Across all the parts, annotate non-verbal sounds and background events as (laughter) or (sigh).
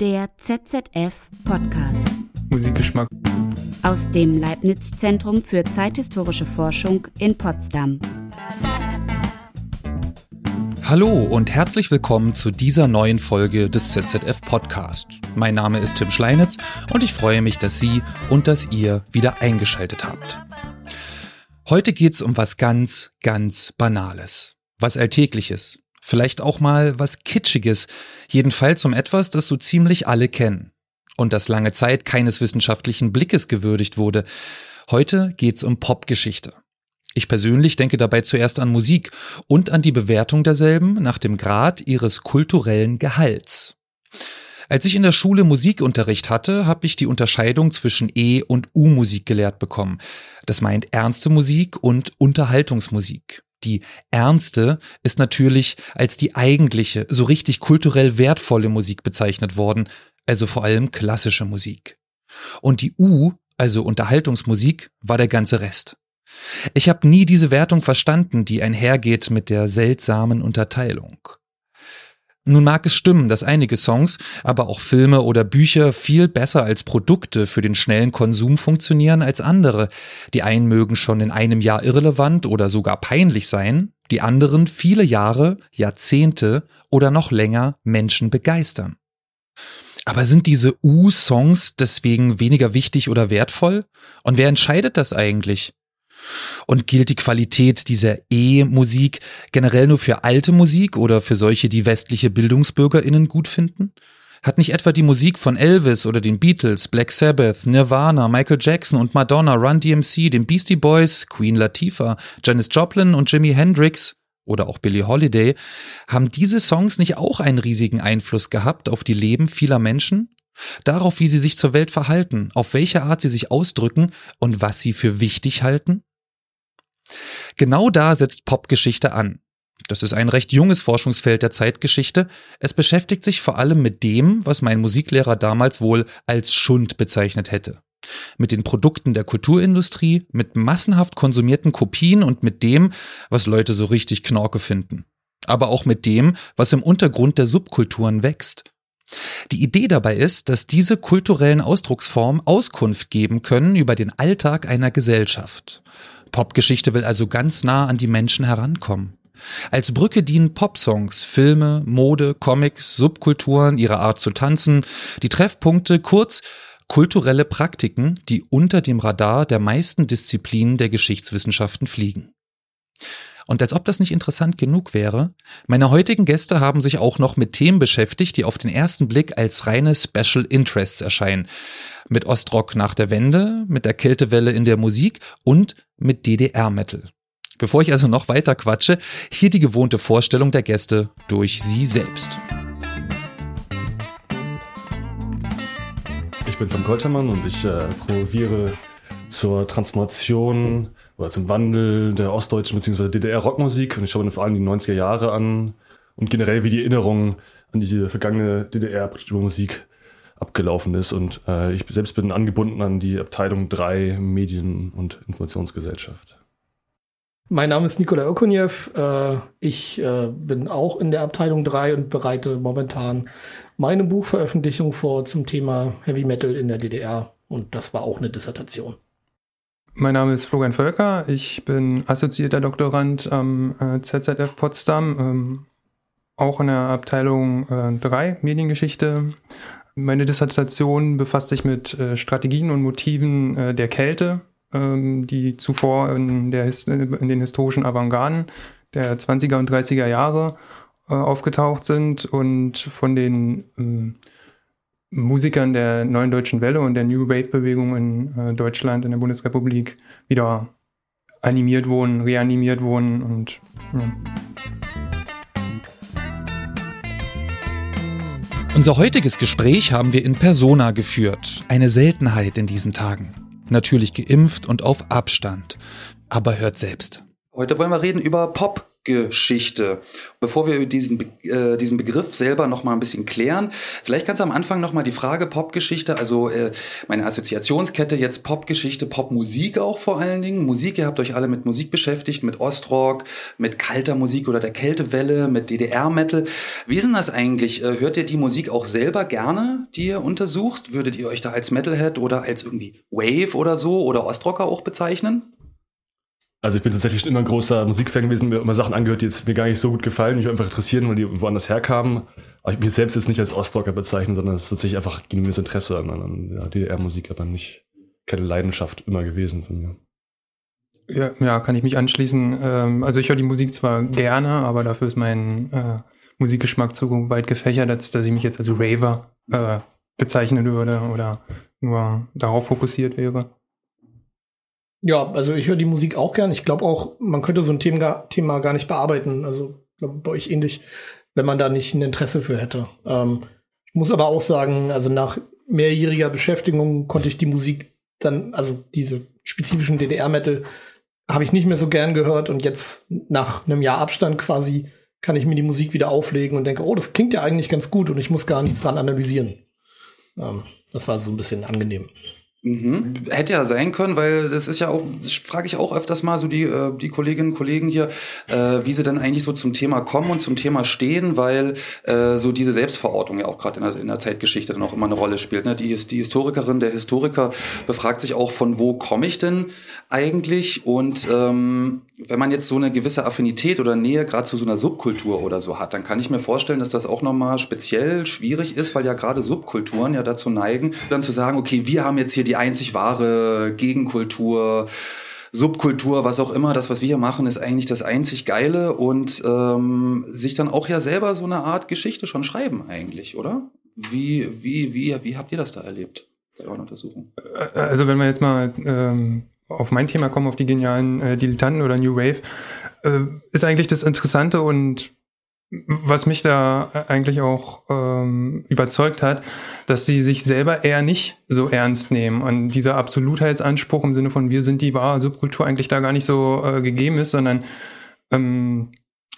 Der ZZF Podcast. Musikgeschmack. Aus dem Leibniz Zentrum für zeithistorische Forschung in Potsdam. Hallo und herzlich willkommen zu dieser neuen Folge des ZZF Podcast. Mein Name ist Tim Schleinitz und ich freue mich, dass Sie und dass ihr wieder eingeschaltet habt. Heute geht's um was ganz, ganz Banales. Was Alltägliches. Vielleicht auch mal was Kitschiges, jedenfalls um etwas, das so ziemlich alle kennen und das lange Zeit keines wissenschaftlichen Blickes gewürdigt wurde. Heute geht's um Popgeschichte. Ich persönlich denke dabei zuerst an Musik und an die Bewertung derselben nach dem Grad ihres kulturellen Gehalts. Als ich in der Schule Musikunterricht hatte, habe ich die Unterscheidung zwischen E- und U-Musik gelehrt bekommen. Das meint ernste Musik und Unterhaltungsmusik. Die ernste ist natürlich als die eigentliche, so richtig kulturell wertvolle Musik bezeichnet worden, also vor allem klassische Musik. Und die U, also Unterhaltungsmusik, war der ganze Rest. Ich habe nie diese Wertung verstanden, die einhergeht mit der seltsamen Unterteilung. Nun mag es stimmen, dass einige Songs, aber auch Filme oder Bücher viel besser als Produkte für den schnellen Konsum funktionieren als andere. Die einen mögen schon in einem Jahr irrelevant oder sogar peinlich sein, die anderen viele Jahre, Jahrzehnte oder noch länger Menschen begeistern. Aber sind diese U-Songs deswegen weniger wichtig oder wertvoll? Und wer entscheidet das eigentlich? Und gilt die Qualität dieser E-Musik generell nur für alte Musik oder für solche, die westliche Bildungsbürgerinnen gut finden? Hat nicht etwa die Musik von Elvis oder den Beatles, Black Sabbath, Nirvana, Michael Jackson und Madonna, Run DMC, den Beastie Boys, Queen Latifah, Janis Joplin und Jimi Hendrix oder auch Billie Holiday, haben diese Songs nicht auch einen riesigen Einfluss gehabt auf die Leben vieler Menschen? Darauf, wie sie sich zur Welt verhalten, auf welche Art sie sich ausdrücken und was sie für wichtig halten? Genau da setzt Popgeschichte an. Das ist ein recht junges Forschungsfeld der Zeitgeschichte. Es beschäftigt sich vor allem mit dem, was mein Musiklehrer damals wohl als Schund bezeichnet hätte. Mit den Produkten der Kulturindustrie, mit massenhaft konsumierten Kopien und mit dem, was Leute so richtig Knorke finden. Aber auch mit dem, was im Untergrund der Subkulturen wächst. Die Idee dabei ist, dass diese kulturellen Ausdrucksformen Auskunft geben können über den Alltag einer Gesellschaft. Popgeschichte will also ganz nah an die Menschen herankommen. Als Brücke dienen Popsongs, Filme, Mode, Comics, Subkulturen, ihre Art zu tanzen, die Treffpunkte, kurz kulturelle Praktiken, die unter dem Radar der meisten Disziplinen der Geschichtswissenschaften fliegen. Und als ob das nicht interessant genug wäre, meine heutigen Gäste haben sich auch noch mit Themen beschäftigt, die auf den ersten Blick als reine Special Interests erscheinen. Mit Ostrock nach der Wende, mit der Kältewelle in der Musik und mit DDR-Metal. Bevor ich also noch weiter quatsche, hier die gewohnte Vorstellung der Gäste durch sie selbst. Ich bin Tom Koltermann und ich äh, promoviere zur Transformation oder zum Wandel der ostdeutschen bzw. DDR-Rockmusik und ich schaue mir vor allem die 90er Jahre an und generell wie die Erinnerung an diese vergangene DDR-Musik abgelaufen ist. Und äh, ich selbst bin angebunden an die Abteilung 3 Medien- und Informationsgesellschaft. Mein Name ist Nikolai Okunjew. Äh, ich äh, bin auch in der Abteilung 3 und bereite momentan meine Buchveröffentlichung vor zum Thema Heavy Metal in der DDR. Und das war auch eine Dissertation. Mein Name ist Florian Völker. Ich bin assoziierter Doktorand am äh, ZZF Potsdam, ähm, auch in der Abteilung äh, 3 Mediengeschichte. Meine Dissertation befasst sich mit äh, Strategien und Motiven äh, der Kälte, ähm, die zuvor in, der, in den historischen Avantgarden der 20er und 30er Jahre äh, aufgetaucht sind und von den ähm, Musikern der Neuen Deutschen Welle und der New Wave-Bewegung in äh, Deutschland, in der Bundesrepublik, wieder animiert wurden, reanimiert wurden und ja. Unser heutiges Gespräch haben wir in Persona geführt, eine Seltenheit in diesen Tagen. Natürlich geimpft und auf Abstand. Aber hört selbst. Heute wollen wir reden über Pop Popgeschichte. Bevor wir diesen, äh, diesen Begriff selber noch mal ein bisschen klären, vielleicht ganz am Anfang noch mal die Frage Popgeschichte, also äh, meine Assoziationskette jetzt Popgeschichte, Popmusik auch vor allen Dingen. Musik, ihr habt euch alle mit Musik beschäftigt, mit Ostrock, mit kalter Musik oder der Kältewelle, mit DDR-Metal. Wie ist denn das eigentlich? Äh, hört ihr die Musik auch selber gerne, die ihr untersucht? Würdet ihr euch da als Metalhead oder als irgendwie Wave oder so oder Ostrocker auch bezeichnen? Also ich bin tatsächlich schon immer ein großer Musikfan gewesen, mir immer Sachen angehört, die jetzt mir gar nicht so gut gefallen, mich einfach interessieren, weil die woanders herkamen. Aber ich mich selbst jetzt nicht als Ostrocker bezeichnen, sondern es ist tatsächlich einfach genuines Interesse an, an ja, DDR-Musik, aber nicht keine Leidenschaft immer gewesen von mir. Ja, ja kann ich mich anschließen. Ähm, also ich höre die Musik zwar gerne, aber dafür ist mein äh, Musikgeschmack zu weit gefächert, als dass ich mich jetzt als Raver äh, bezeichnen würde oder nur darauf fokussiert wäre. Ja, also ich höre die Musik auch gern. Ich glaube auch, man könnte so ein Thema, Thema gar nicht bearbeiten. Also glaube bei euch ähnlich, wenn man da nicht ein Interesse für hätte. Ähm, ich muss aber auch sagen, also nach mehrjähriger Beschäftigung konnte ich die Musik dann, also diese spezifischen DDR-Metal, habe ich nicht mehr so gern gehört und jetzt nach einem Jahr Abstand quasi kann ich mir die Musik wieder auflegen und denke, oh, das klingt ja eigentlich ganz gut und ich muss gar nichts dran analysieren. Ähm, das war so ein bisschen angenehm. Mhm. Hätte ja sein können, weil das ist ja auch, das frage ich auch öfters mal so die, äh, die Kolleginnen und Kollegen hier, äh, wie sie denn eigentlich so zum Thema kommen und zum Thema stehen, weil äh, so diese Selbstverortung ja auch gerade in der, in der Zeitgeschichte dann auch immer eine Rolle spielt. Ne? Die, die Historikerin, der Historiker befragt sich auch, von wo komme ich denn eigentlich? Und ähm, wenn man jetzt so eine gewisse Affinität oder Nähe gerade zu so einer Subkultur oder so hat, dann kann ich mir vorstellen, dass das auch nochmal speziell schwierig ist, weil ja gerade Subkulturen ja dazu neigen, dann zu sagen, okay, wir haben jetzt hier die einzig wahre Gegenkultur, Subkultur, was auch immer, das, was wir hier machen, ist eigentlich das einzig Geile und ähm, sich dann auch ja selber so eine Art Geschichte schon schreiben eigentlich, oder? Wie, wie, wie, wie habt ihr das da erlebt bei? Also wenn wir jetzt mal ähm, auf mein Thema kommen, auf die genialen äh, Dilettanten oder New Wave, äh, ist eigentlich das Interessante und was mich da eigentlich auch ähm, überzeugt hat, dass sie sich selber eher nicht so ernst nehmen und dieser Absolutheitsanspruch im Sinne von wir sind die wahre Subkultur eigentlich da gar nicht so äh, gegeben ist, sondern ähm,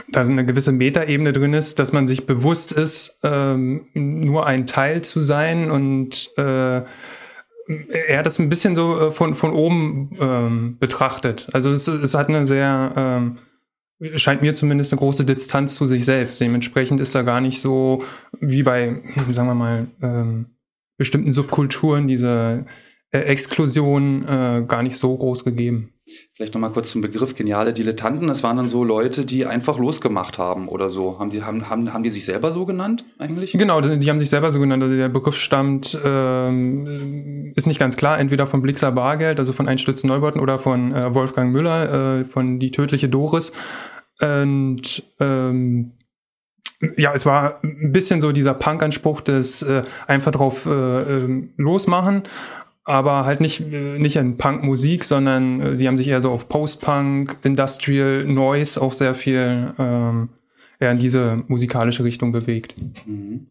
da eine gewisse Metaebene drin ist, dass man sich bewusst ist, ähm, nur ein Teil zu sein und äh, er hat das ein bisschen so äh, von, von oben ähm, betrachtet. Also es, es hat eine sehr, ähm, scheint mir zumindest eine große Distanz zu sich selbst. Dementsprechend ist da gar nicht so wie bei, sagen wir mal, ähm, bestimmten Subkulturen diese äh, Exklusion äh, gar nicht so groß gegeben. Vielleicht nochmal kurz zum Begriff geniale Dilettanten. Das waren dann so Leute, die einfach losgemacht haben oder so. Haben die, haben, haben, haben die sich selber so genannt eigentlich? Genau, die haben sich selber so genannt. Also der Begriff stammt, ähm, ist nicht ganz klar, entweder von Blixer Bargeld, also von Einstürzen Neubauten oder von äh, Wolfgang Müller, äh, von Die tödliche Doris. Und ähm, ja, es war ein bisschen so dieser Punk-Anspruch des äh, einfach drauf äh, ähm, losmachen aber halt nicht, nicht in Punk-Musik, sondern äh, die haben sich eher so auf Post-Punk, Industrial, Noise auch sehr viel ähm, eher in diese musikalische Richtung bewegt. Mhm.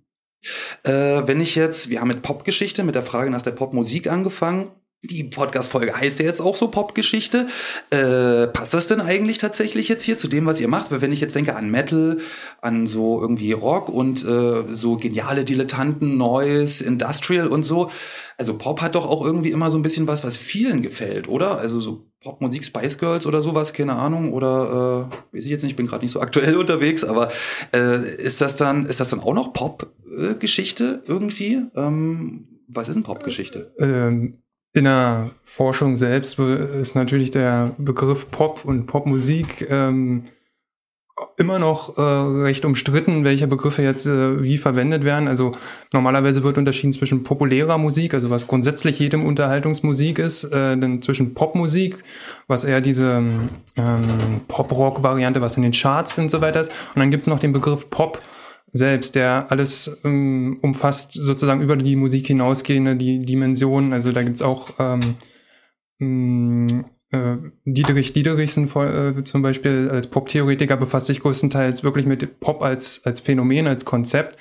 Äh, wenn ich jetzt, wir haben mit Popgeschichte, mit der Frage nach der Popmusik angefangen. Die Podcast-Folge heißt ja jetzt auch so Popgeschichte. Äh, passt das denn eigentlich tatsächlich jetzt hier zu dem, was ihr macht? Weil wenn ich jetzt denke an Metal, an so irgendwie Rock und äh, so geniale Dilettanten, Noise, Industrial und so, also Pop hat doch auch irgendwie immer so ein bisschen was, was vielen gefällt, oder? Also so Popmusik, Spice Girls oder sowas, keine Ahnung, oder äh, weiß ich jetzt nicht, ich bin gerade nicht so aktuell (laughs) unterwegs, aber äh, ist das dann, ist das dann auch noch Pop-Geschichte irgendwie? Ähm, was ist denn Popgeschichte? Ähm, in der Forschung selbst ist natürlich der Begriff Pop und Popmusik ähm, immer noch äh, recht umstritten, welche Begriffe jetzt äh, wie verwendet werden. Also normalerweise wird unterschieden zwischen populärer Musik, also was grundsätzlich jedem Unterhaltungsmusik ist, äh, dann zwischen Popmusik, was eher diese ähm, Pop-Rock-Variante, was in den Charts und so weiter ist. Und dann gibt's noch den Begriff Pop selbst, der alles ähm, umfasst, sozusagen über die Musik hinausgehende die Dimensionen. Also da gibt's auch ähm, äh, Dietrich Diederichsen äh, zum Beispiel als Pop-Theoretiker befasst sich größtenteils wirklich mit Pop als, als Phänomen, als Konzept.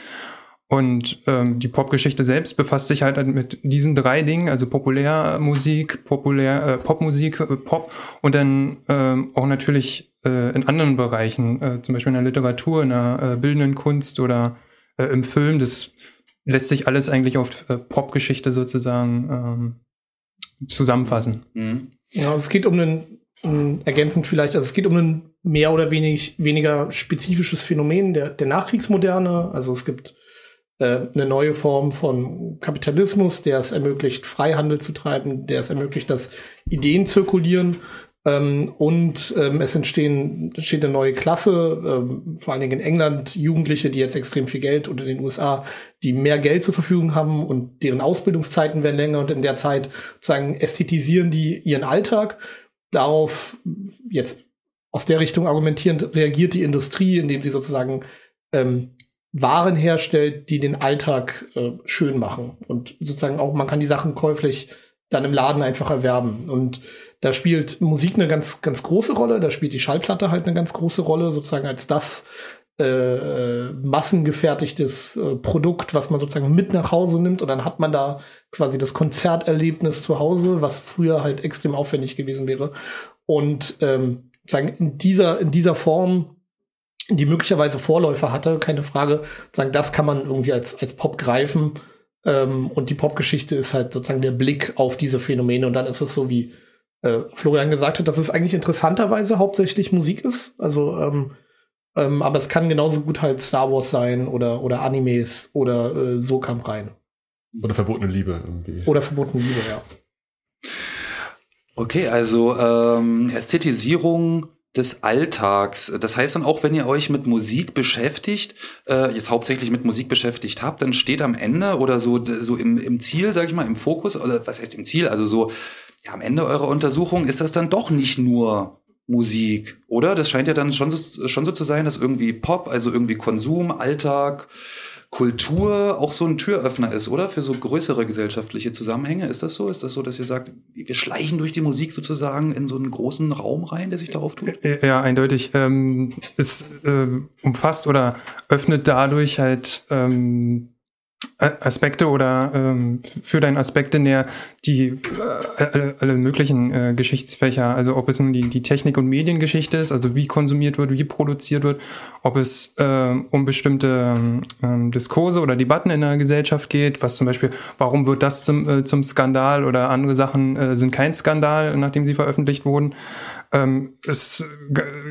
Und ähm, die Popgeschichte selbst befasst sich halt mit diesen drei Dingen, also Populärmusik, Populär, äh, Popmusik, äh, Pop und dann ähm, auch natürlich äh, in anderen Bereichen, äh, zum Beispiel in der Literatur, in der äh, bildenden Kunst oder äh, im Film. Das lässt sich alles eigentlich auf äh, Popgeschichte sozusagen ähm, zusammenfassen. Mhm. Ja, also es geht um einen, um, ergänzend vielleicht, also es geht um ein mehr oder wenig, weniger spezifisches Phänomen der, der Nachkriegsmoderne. Also es gibt äh, eine neue Form von Kapitalismus, der es ermöglicht, Freihandel zu treiben, der es ermöglicht, dass Ideen zirkulieren ähm, und ähm, es entstehen, entsteht eine neue Klasse, ähm, vor allen Dingen in England, Jugendliche, die jetzt extrem viel Geld und in den USA, die mehr Geld zur Verfügung haben und deren Ausbildungszeiten werden länger und in der Zeit sozusagen ästhetisieren die ihren Alltag. Darauf jetzt aus der Richtung argumentierend reagiert die Industrie, indem sie sozusagen ähm, waren herstellt, die den Alltag äh, schön machen. Und sozusagen auch, man kann die Sachen käuflich dann im Laden einfach erwerben. Und da spielt Musik eine ganz, ganz große Rolle, da spielt die Schallplatte halt eine ganz große Rolle, sozusagen als das äh, massengefertigtes äh, Produkt, was man sozusagen mit nach Hause nimmt und dann hat man da quasi das Konzerterlebnis zu Hause, was früher halt extrem aufwendig gewesen wäre. Und ähm, sagen in dieser in dieser Form die möglicherweise Vorläufer hatte, keine Frage. Sagen, das kann man irgendwie als, als Pop greifen. Ähm, und die Popgeschichte ist halt sozusagen der Blick auf diese Phänomene. Und dann ist es so, wie äh, Florian gesagt hat, dass es eigentlich interessanterweise hauptsächlich Musik ist. Also, ähm, ähm, aber es kann genauso gut halt Star Wars sein oder, oder Animes oder äh, so kam rein. Oder verbotene Liebe irgendwie. Oder verbotene Liebe, ja. Okay, also ähm, Ästhetisierung des Alltags. Das heißt dann auch, wenn ihr euch mit Musik beschäftigt, äh, jetzt hauptsächlich mit Musik beschäftigt habt, dann steht am Ende oder so, so im, im Ziel, sag ich mal, im Fokus, oder was heißt im Ziel, also so am Ende eurer Untersuchung ist das dann doch nicht nur Musik, oder? Das scheint ja dann schon so, schon so zu sein, dass irgendwie Pop, also irgendwie Konsum, Alltag, Kultur auch so ein Türöffner ist, oder? Für so größere gesellschaftliche Zusammenhänge. Ist das so? Ist das so, dass ihr sagt, wir schleichen durch die Musik sozusagen in so einen großen Raum rein, der sich darauf tut? Ja, eindeutig. Ähm, es äh, umfasst oder öffnet dadurch halt ähm, Aspekte oder ähm, für deine Aspekte näher die äh, alle, alle möglichen äh, Geschichtsfächer, also ob es nun die, die Technik- und Mediengeschichte ist, also wie konsumiert wird, wie produziert wird, ob es äh, um bestimmte äh, Diskurse oder Debatten in der Gesellschaft geht, was zum Beispiel, warum wird das zum, äh, zum Skandal oder andere Sachen äh, sind kein Skandal, nachdem sie veröffentlicht wurden. Ähm, es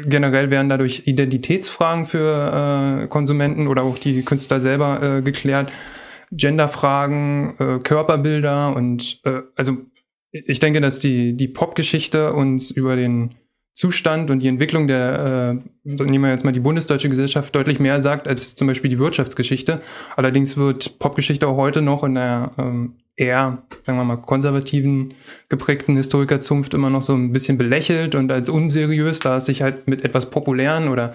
generell werden dadurch Identitätsfragen für äh, Konsumenten oder auch die Künstler selber äh, geklärt. Genderfragen, äh, Körperbilder und äh, also ich denke, dass die, die Popgeschichte uns über den Zustand und die Entwicklung der, äh, nehmen wir jetzt mal die bundesdeutsche Gesellschaft, deutlich mehr sagt als zum Beispiel die Wirtschaftsgeschichte. Allerdings wird Popgeschichte auch heute noch in der ähm, eher, sagen wir mal, konservativen geprägten Historikerzunft immer noch so ein bisschen belächelt und als unseriös, da es sich halt mit etwas Populären oder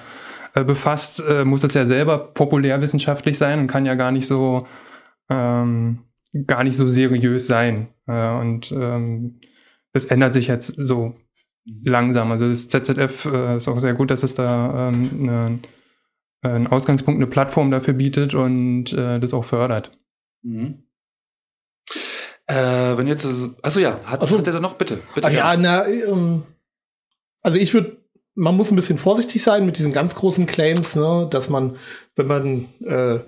äh, befasst, äh, muss es ja selber populärwissenschaftlich sein und kann ja gar nicht so ähm, gar nicht so seriös sein. Äh, und ähm, das ändert sich jetzt so langsam. Also das ZZF äh, ist auch sehr gut, dass es da ähm, eine, einen Ausgangspunkt, eine Plattform dafür bietet und äh, das auch fördert. Mhm. Äh, wenn jetzt, also ja, hat, also, hat er da noch bitte, bitte. Ah, ja, na, ähm, also ich würde, man muss ein bisschen vorsichtig sein mit diesen ganz großen Claims, ne, dass man, wenn man äh,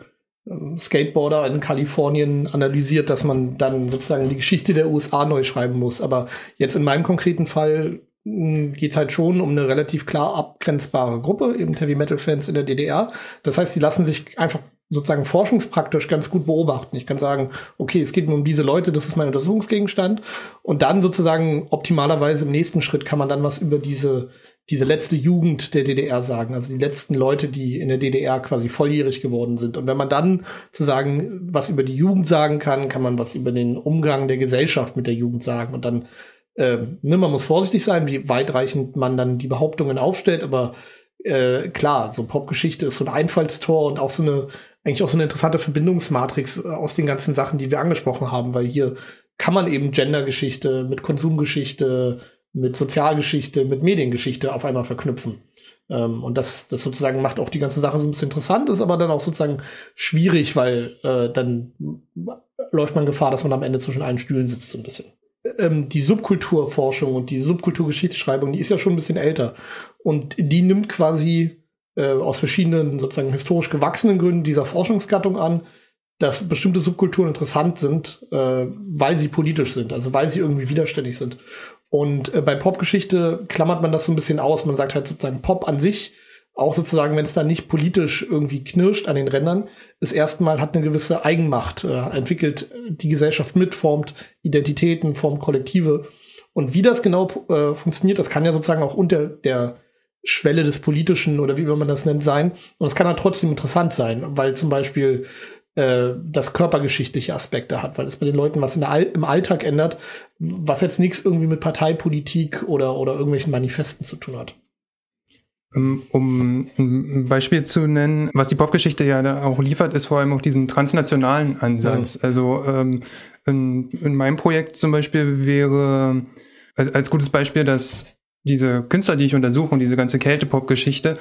Skateboarder in Kalifornien analysiert, dass man dann sozusagen die Geschichte der USA neu schreiben muss. Aber jetzt in meinem konkreten Fall hm, geht es halt schon um eine relativ klar abgrenzbare Gruppe, eben Heavy Metal Fans in der DDR. Das heißt, die lassen sich einfach sozusagen forschungspraktisch ganz gut beobachten. Ich kann sagen, okay, es geht nur um diese Leute, das ist mein Untersuchungsgegenstand. Und dann sozusagen optimalerweise im nächsten Schritt kann man dann was über diese diese letzte Jugend der DDR sagen, also die letzten Leute, die in der DDR quasi volljährig geworden sind. Und wenn man dann sozusagen was über die Jugend sagen kann, kann man was über den Umgang der Gesellschaft mit der Jugend sagen. Und dann, äh, ne, man muss vorsichtig sein, wie weitreichend man dann die Behauptungen aufstellt, aber äh, klar, so Popgeschichte ist so ein Einfallstor und auch so eine, eigentlich auch so eine interessante Verbindungsmatrix äh, aus den ganzen Sachen, die wir angesprochen haben, weil hier kann man eben Gendergeschichte mit Konsumgeschichte, mit Sozialgeschichte, mit Mediengeschichte auf einmal verknüpfen. Ähm, und das, das sozusagen macht auch die ganze Sache so ein bisschen interessant, ist aber dann auch sozusagen schwierig, weil äh, dann läuft man Gefahr, dass man am Ende zwischen allen Stühlen sitzt, so ein bisschen. ähm, die Subkulturforschung und die Subkulturgeschichtsschreibung, die ist ja schon ein bisschen älter. Und die nimmt quasi äh, aus verschiedenen sozusagen historisch gewachsenen Gründen dieser Forschungsgattung an, dass bestimmte Subkulturen interessant sind, äh, weil sie politisch sind, also weil sie irgendwie widerständig sind. Und äh, bei Popgeschichte klammert man das so ein bisschen aus. Man sagt halt sozusagen Pop an sich, auch sozusagen, wenn es dann nicht politisch irgendwie knirscht an den Rändern, ist erstmal hat eine gewisse Eigenmacht, äh, entwickelt die Gesellschaft mit, formt Identitäten, formt Kollektive. Und wie das genau äh, funktioniert, das kann ja sozusagen auch unter der Schwelle des Politischen oder wie man das nennt sein. Und es kann halt trotzdem interessant sein, weil zum Beispiel äh, das körpergeschichtliche Aspekte hat, weil es bei den Leuten was All im Alltag ändert, was jetzt nichts irgendwie mit Parteipolitik oder, oder irgendwelchen Manifesten zu tun hat. Ähm, um ein Beispiel zu nennen, was die Popgeschichte ja da auch liefert, ist vor allem auch diesen transnationalen Ansatz. Ja. Also ähm, in, in meinem Projekt zum Beispiel wäre als gutes Beispiel, dass diese Künstler, die ich untersuche und diese ganze Kälte-Pop-Geschichte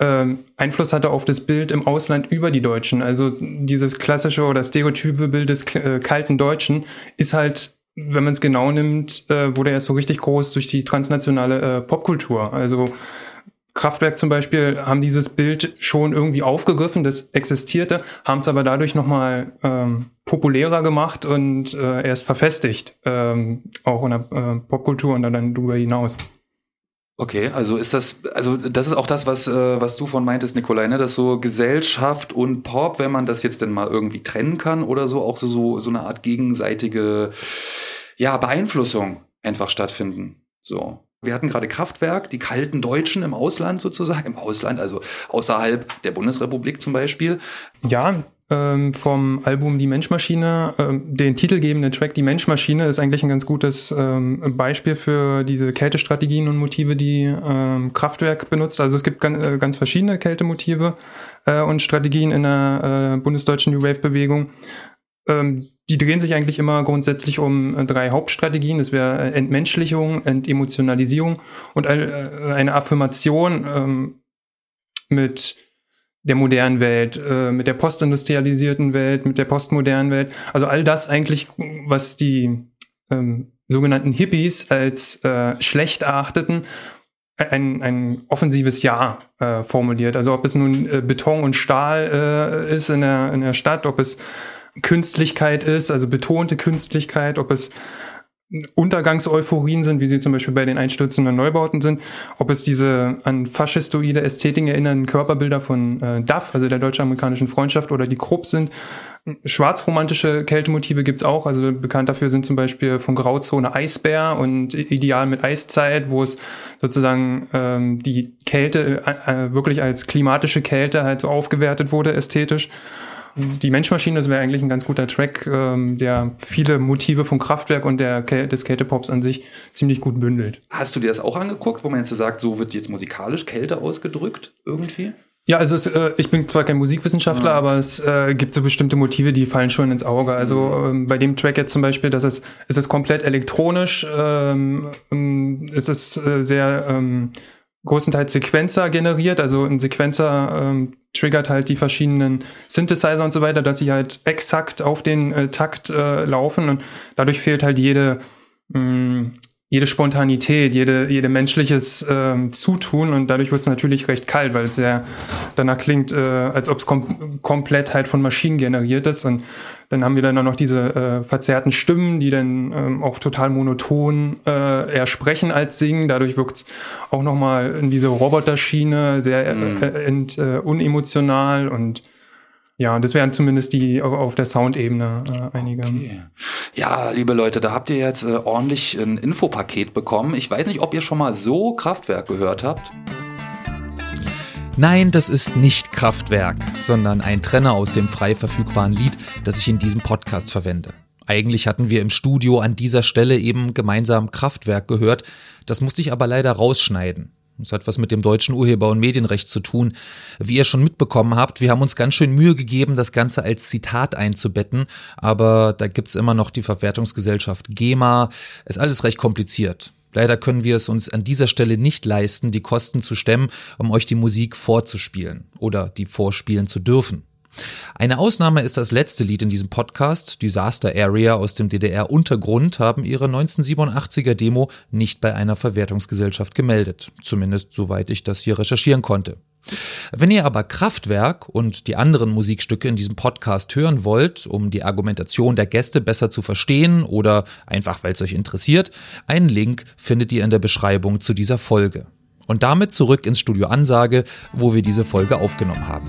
ähm, Einfluss hatte auf das Bild im Ausland über die Deutschen. Also dieses klassische oder stereotype Bild des äh, kalten Deutschen ist halt, wenn man es genau nimmt, äh, wurde erst so richtig groß durch die transnationale äh, Popkultur. Also Kraftwerk zum Beispiel haben dieses Bild schon irgendwie aufgegriffen, das existierte, haben es aber dadurch nochmal ähm, populärer gemacht und äh, erst verfestigt, ähm, auch in der äh, Popkultur und dann darüber hinaus. Okay, also ist das, also das ist auch das, was, äh, was du von meintest, Nikolai, ne? dass so Gesellschaft und Pop, wenn man das jetzt denn mal irgendwie trennen kann oder so, auch so, so, so eine Art gegenseitige, ja, Beeinflussung einfach stattfinden. So. Wir hatten gerade Kraftwerk, die kalten Deutschen im Ausland sozusagen, im Ausland, also außerhalb der Bundesrepublik zum Beispiel. Ja, ähm, vom Album Die Menschmaschine, ähm, den titelgebenden Track Die Menschmaschine ist eigentlich ein ganz gutes ähm, Beispiel für diese Kältestrategien und Motive, die ähm, Kraftwerk benutzt. Also es gibt ganz, äh, ganz verschiedene Kältemotive äh, und Strategien in der äh, bundesdeutschen New Wave-Bewegung. Ähm, die drehen sich eigentlich immer grundsätzlich um äh, drei Hauptstrategien. Das wäre äh, Entmenschlichung, Entemotionalisierung und eine Affirmation ähm, mit der modernen Welt, äh, mit der postindustrialisierten Welt, mit der postmodernen Welt. Also all das eigentlich, was die ähm, sogenannten Hippies als äh, schlecht erachteten, ein, ein offensives Ja äh, formuliert. Also ob es nun äh, Beton und Stahl äh, ist in der, in der Stadt, ob es Künstlichkeit ist, also betonte Künstlichkeit, ob es Untergangseuphorien sind, wie sie zum Beispiel bei den einstürzenden Neubauten sind, ob es diese an faschistoide Ästhetiken erinnernden Körperbilder von äh, DAF, also der deutsch-amerikanischen Freundschaft, oder die Krupp sind. Schwarzromantische Kältemotive gibt's auch, also bekannt dafür sind zum Beispiel von Grauzone Eisbär und Ideal mit Eiszeit, wo es sozusagen ähm, die Kälte äh, äh wirklich als klimatische Kälte halt so aufgewertet wurde ästhetisch. Die Menschmaschine, das wäre eigentlich ein ganz guter Track, ähm, der viele Motive vom Kraftwerk und der, des Kältepops an sich ziemlich gut bündelt. Hast du dir das auch angeguckt, wo man jetzt so sagt, so wird jetzt musikalisch Kälte ausgedrückt irgendwie? Ja, also es, äh, ich bin zwar kein Musikwissenschaftler, ja. aber es äh, gibt so bestimmte Motive, die fallen schon ins Auge. Also mhm. ähm, bei dem Track jetzt zum Beispiel, das ist, ist es komplett elektronisch, ähm, ähm, ist es äh, sehr ähm, größtenteils Sequenzer generiert. Also ein Sequenzer ähm, triggert halt die verschiedenen Synthesizer und so weiter, dass sie halt exakt auf den äh, Takt äh, laufen und dadurch fehlt halt jede mh, mm, jede Spontanität, jede, jede menschliches ähm, Zutun und dadurch wird es natürlich recht kalt, weil es sehr danach klingt, äh, als ob es kom komplett halt von Maschinen generiert ist und dann haben wir dann auch noch diese äh, verzerrten Stimmen, die dann ähm, auch total monoton äh, eher sprechen als singen. Dadurch wirkt es auch nochmal in diese Roboterschiene sehr mhm. äh, ent, äh, unemotional und ja, das wären zumindest die auf der Soundebene äh, einige. Okay. Ja, liebe Leute, da habt ihr jetzt äh, ordentlich ein Infopaket bekommen. Ich weiß nicht, ob ihr schon mal so Kraftwerk gehört habt. Nein, das ist nicht Kraftwerk, sondern ein Trenner aus dem frei verfügbaren Lied, das ich in diesem Podcast verwende. Eigentlich hatten wir im Studio an dieser Stelle eben gemeinsam Kraftwerk gehört, das musste ich aber leider rausschneiden. Das hat was mit dem deutschen Urheber- und Medienrecht zu tun. Wie ihr schon mitbekommen habt, wir haben uns ganz schön Mühe gegeben, das Ganze als Zitat einzubetten, aber da gibt's immer noch die Verwertungsgesellschaft GEMA. Ist alles recht kompliziert. Leider können wir es uns an dieser Stelle nicht leisten, die Kosten zu stemmen, um euch die Musik vorzuspielen oder die vorspielen zu dürfen. Eine Ausnahme ist das letzte Lied in diesem Podcast. Disaster Area aus dem DDR-Untergrund haben ihre 1987er Demo nicht bei einer Verwertungsgesellschaft gemeldet. Zumindest soweit ich das hier recherchieren konnte. Wenn ihr aber Kraftwerk und die anderen Musikstücke in diesem Podcast hören wollt, um die Argumentation der Gäste besser zu verstehen oder einfach weil es euch interessiert, einen Link findet ihr in der Beschreibung zu dieser Folge. Und damit zurück ins Studio Ansage, wo wir diese Folge aufgenommen haben.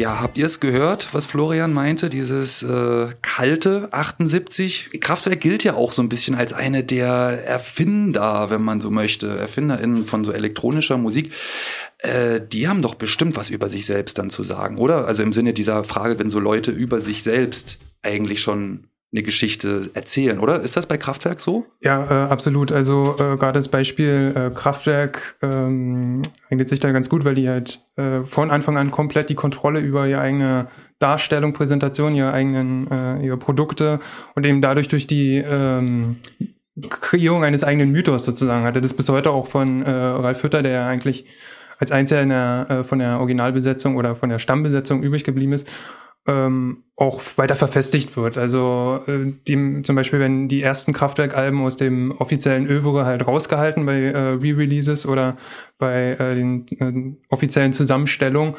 Ja, habt ihr es gehört, was Florian meinte? Dieses äh, kalte 78. Kraftwerk gilt ja auch so ein bisschen als eine der Erfinder, wenn man so möchte, ErfinderInnen von so elektronischer Musik. Äh, die haben doch bestimmt was über sich selbst dann zu sagen, oder? Also im Sinne dieser Frage, wenn so Leute über sich selbst eigentlich schon eine Geschichte erzählen, oder? Ist das bei Kraftwerk so? Ja, äh, absolut. Also äh, gerade das Beispiel äh, Kraftwerk ähm, eignet sich da ganz gut, weil die halt äh, von Anfang an komplett die Kontrolle über ihre eigene Darstellung, Präsentation, ihre eigenen äh, ihre Produkte und eben dadurch durch die ähm, Kreierung eines eigenen Mythos sozusagen hatte. Das bis heute auch von äh, Ralf Hütter, der eigentlich als einziger in der, äh, von der Originalbesetzung oder von der Stammbesetzung übrig geblieben ist ähm, auch weiter verfestigt wird. Also äh, die, zum Beispiel, wenn die ersten Kraftwerkalben aus dem offiziellen Övre halt rausgehalten bei äh, Re-Releases oder bei äh, den äh, offiziellen Zusammenstellungen.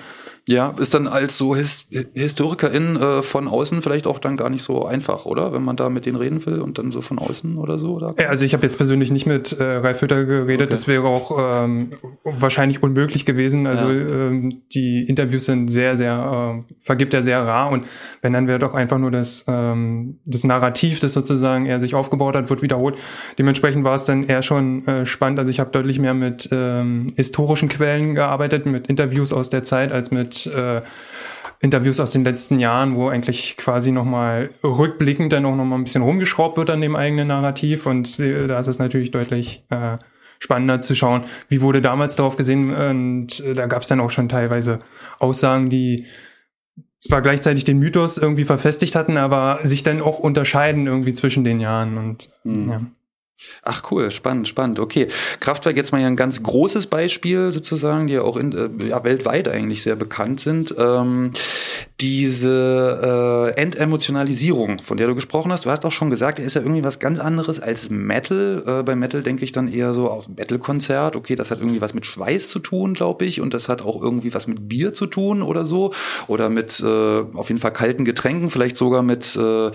Ja, ist dann als so His Historikerin äh, von außen vielleicht auch dann gar nicht so einfach, oder? Wenn man da mit denen reden will und dann so von außen oder so? Oder? Ja, also ich habe jetzt persönlich nicht mit äh, Ralf Hütter geredet, okay. das wäre auch ähm, wahrscheinlich unmöglich gewesen. Also ja. ähm, die Interviews sind sehr, sehr, äh, vergibt er sehr rar und wenn dann wäre doch einfach nur das, ähm, das Narrativ, das sozusagen er sich aufgebaut hat, wird wiederholt. Dementsprechend war es dann eher schon äh, spannend. Also ich habe deutlich mehr mit ähm, historischen Quellen gearbeitet, mit Interviews aus der Zeit, als mit äh, Interviews aus den letzten Jahren, wo eigentlich quasi nochmal rückblickend dann auch nochmal ein bisschen rumgeschraubt wird an dem eigenen Narrativ. Und äh, da ist es natürlich deutlich äh, spannender zu schauen, wie wurde damals darauf gesehen. Und äh, da gab es dann auch schon teilweise Aussagen, die zwar gleichzeitig den Mythos irgendwie verfestigt hatten, aber sich dann auch unterscheiden irgendwie zwischen den Jahren. Und mhm. ja. Ach cool, spannend, spannend. Okay, Kraftwerk jetzt mal hier ein ganz großes Beispiel sozusagen, die ja auch in, äh, ja, weltweit eigentlich sehr bekannt sind. Ähm, diese äh, Entemotionalisierung, von der du gesprochen hast, du hast auch schon gesagt, ist ja irgendwie was ganz anderes als Metal. Äh, bei Metal denke ich dann eher so auf Metal-Konzert. Okay, das hat irgendwie was mit Schweiß zu tun, glaube ich, und das hat auch irgendwie was mit Bier zu tun oder so. Oder mit äh, auf jeden Fall kalten Getränken, vielleicht sogar mit äh,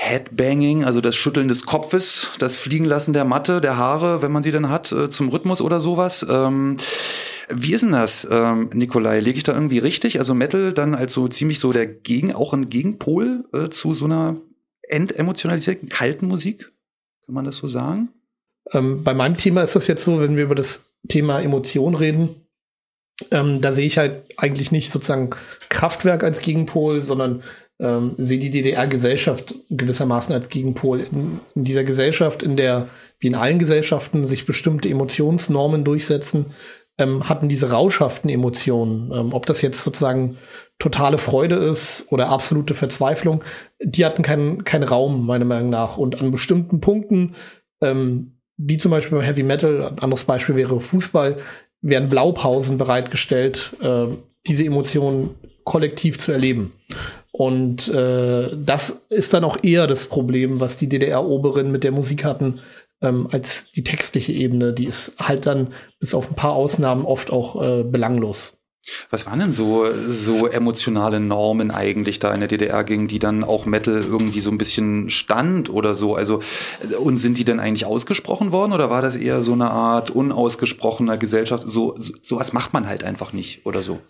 Headbanging, also das Schütteln des Kopfes, das Fliegenlassen der Matte, der Haare, wenn man sie dann hat, äh, zum Rhythmus oder sowas. Ähm, wie ist denn das, ähm, Nikolai? Lege ich da irgendwie richtig? Also Metal dann als so ziemlich so der Gegen, auch ein Gegenpol äh, zu so einer entemotionalisierten, kalten Musik? Kann man das so sagen? Ähm, bei meinem Thema ist das jetzt so, wenn wir über das Thema Emotion reden, ähm, da sehe ich halt eigentlich nicht sozusagen Kraftwerk als Gegenpol, sondern ähm, sehe die DDR-Gesellschaft gewissermaßen als Gegenpol. In, in, dieser Gesellschaft, in der, wie in allen Gesellschaften, sich bestimmte Emotionsnormen durchsetzen, ähm, hatten diese rauschhaften Emotionen, ähm, ob das jetzt sozusagen totale Freude ist oder absolute Verzweiflung, die hatten keinen keinen Raum, meiner Meinung nach. Und an bestimmten Punkten, ähm, wie zum Beispiel beim Heavy Metal, ein anderes Beispiel wäre Fußball, werden Blaupausen bereitgestellt, äh, diese Emotionen kollektiv zu erleben. Und äh, das ist dann auch eher das Problem, was die DDR-Oberen mit der Musik hatten, ähm, als die textliche Ebene. Die ist halt dann bis auf ein paar Ausnahmen oft auch äh, belanglos. Was waren denn so, so emotionale Normen eigentlich da in der DDR, gegen die dann auch Metal irgendwie so ein bisschen stand oder so? Also, und sind die denn eigentlich ausgesprochen worden oder war das eher so eine Art unausgesprochener Gesellschaft? So, so sowas macht man halt einfach nicht oder so?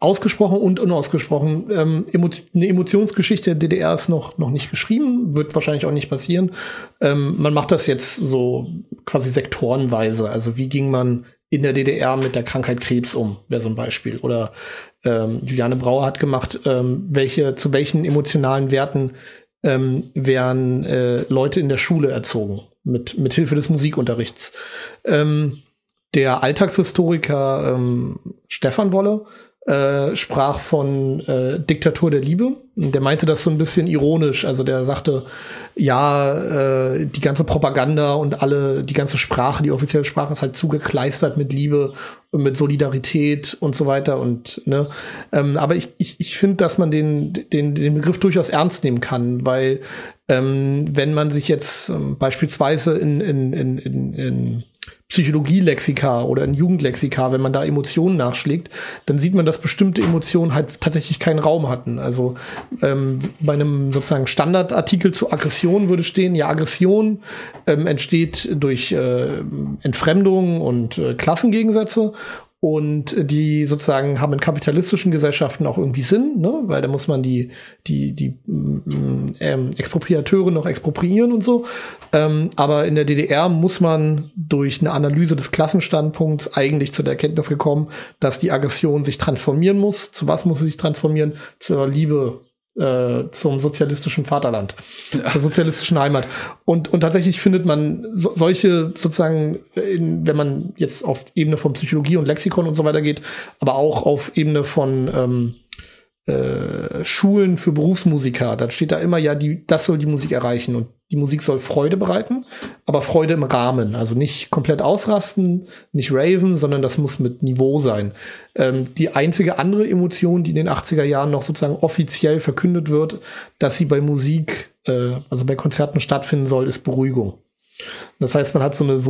Ausgesprochen und unausgesprochen. Ähm, eine Emotionsgeschichte der DDR ist noch, noch nicht geschrieben, wird wahrscheinlich auch nicht passieren. Ähm, man macht das jetzt so quasi sektorenweise. Also wie ging man in der DDR mit der Krankheit Krebs um, wäre so ein Beispiel. Oder ähm, Juliane Brauer hat gemacht, ähm, welche, zu welchen emotionalen Werten ähm, werden äh, Leute in der Schule erzogen, mit, mit Hilfe des Musikunterrichts. Ähm, der Alltagshistoriker ähm, Stefan Wolle äh, sprach von äh, Diktatur der Liebe. Der meinte das so ein bisschen ironisch. Also der sagte, ja, äh, die ganze Propaganda und alle, die ganze Sprache, die offizielle Sprache ist halt zugekleistert mit Liebe und mit Solidarität und so weiter. Und ne, ähm, aber ich, ich, ich finde, dass man den, den, den Begriff durchaus ernst nehmen kann, weil ähm, wenn man sich jetzt ähm, beispielsweise in, in, in, in, in Psychologie-Lexika oder in Jugendlexika, wenn man da Emotionen nachschlägt, dann sieht man, dass bestimmte Emotionen halt tatsächlich keinen Raum hatten. Also ähm, bei einem sozusagen Standardartikel zu Aggression würde stehen, ja, Aggression ähm, entsteht durch äh, Entfremdung und äh, Klassengegensätze und die sozusagen haben in kapitalistischen Gesellschaften auch irgendwie Sinn, ne? weil da muss man die, die, die mm, ähm, Expropriateure noch expropriieren und so. Ähm, aber in der DDR muss man durch eine Analyse des Klassenstandpunkts eigentlich zu der Erkenntnis gekommen, dass die Aggression sich transformieren muss. Zu was muss sie sich transformieren? Zur Liebe äh, zum sozialistischen Vaterland, ja. zur sozialistischen Heimat. Und, und tatsächlich findet man so, solche sozusagen, in, wenn man jetzt auf Ebene von Psychologie und Lexikon und so weiter geht, aber auch auf Ebene von ähm, äh, Schulen für Berufsmusiker, dann steht da immer, ja, die, das soll die Musik erreichen und die Musik soll Freude bereiten, aber Freude im Rahmen. Also nicht komplett ausrasten, nicht raven, sondern das muss mit Niveau sein. Ähm, die einzige andere Emotion, die in den 80er Jahren noch sozusagen offiziell verkündet wird, dass sie bei Musik, äh, also bei Konzerten stattfinden soll, ist Beruhigung. Das heißt, man hat so eine,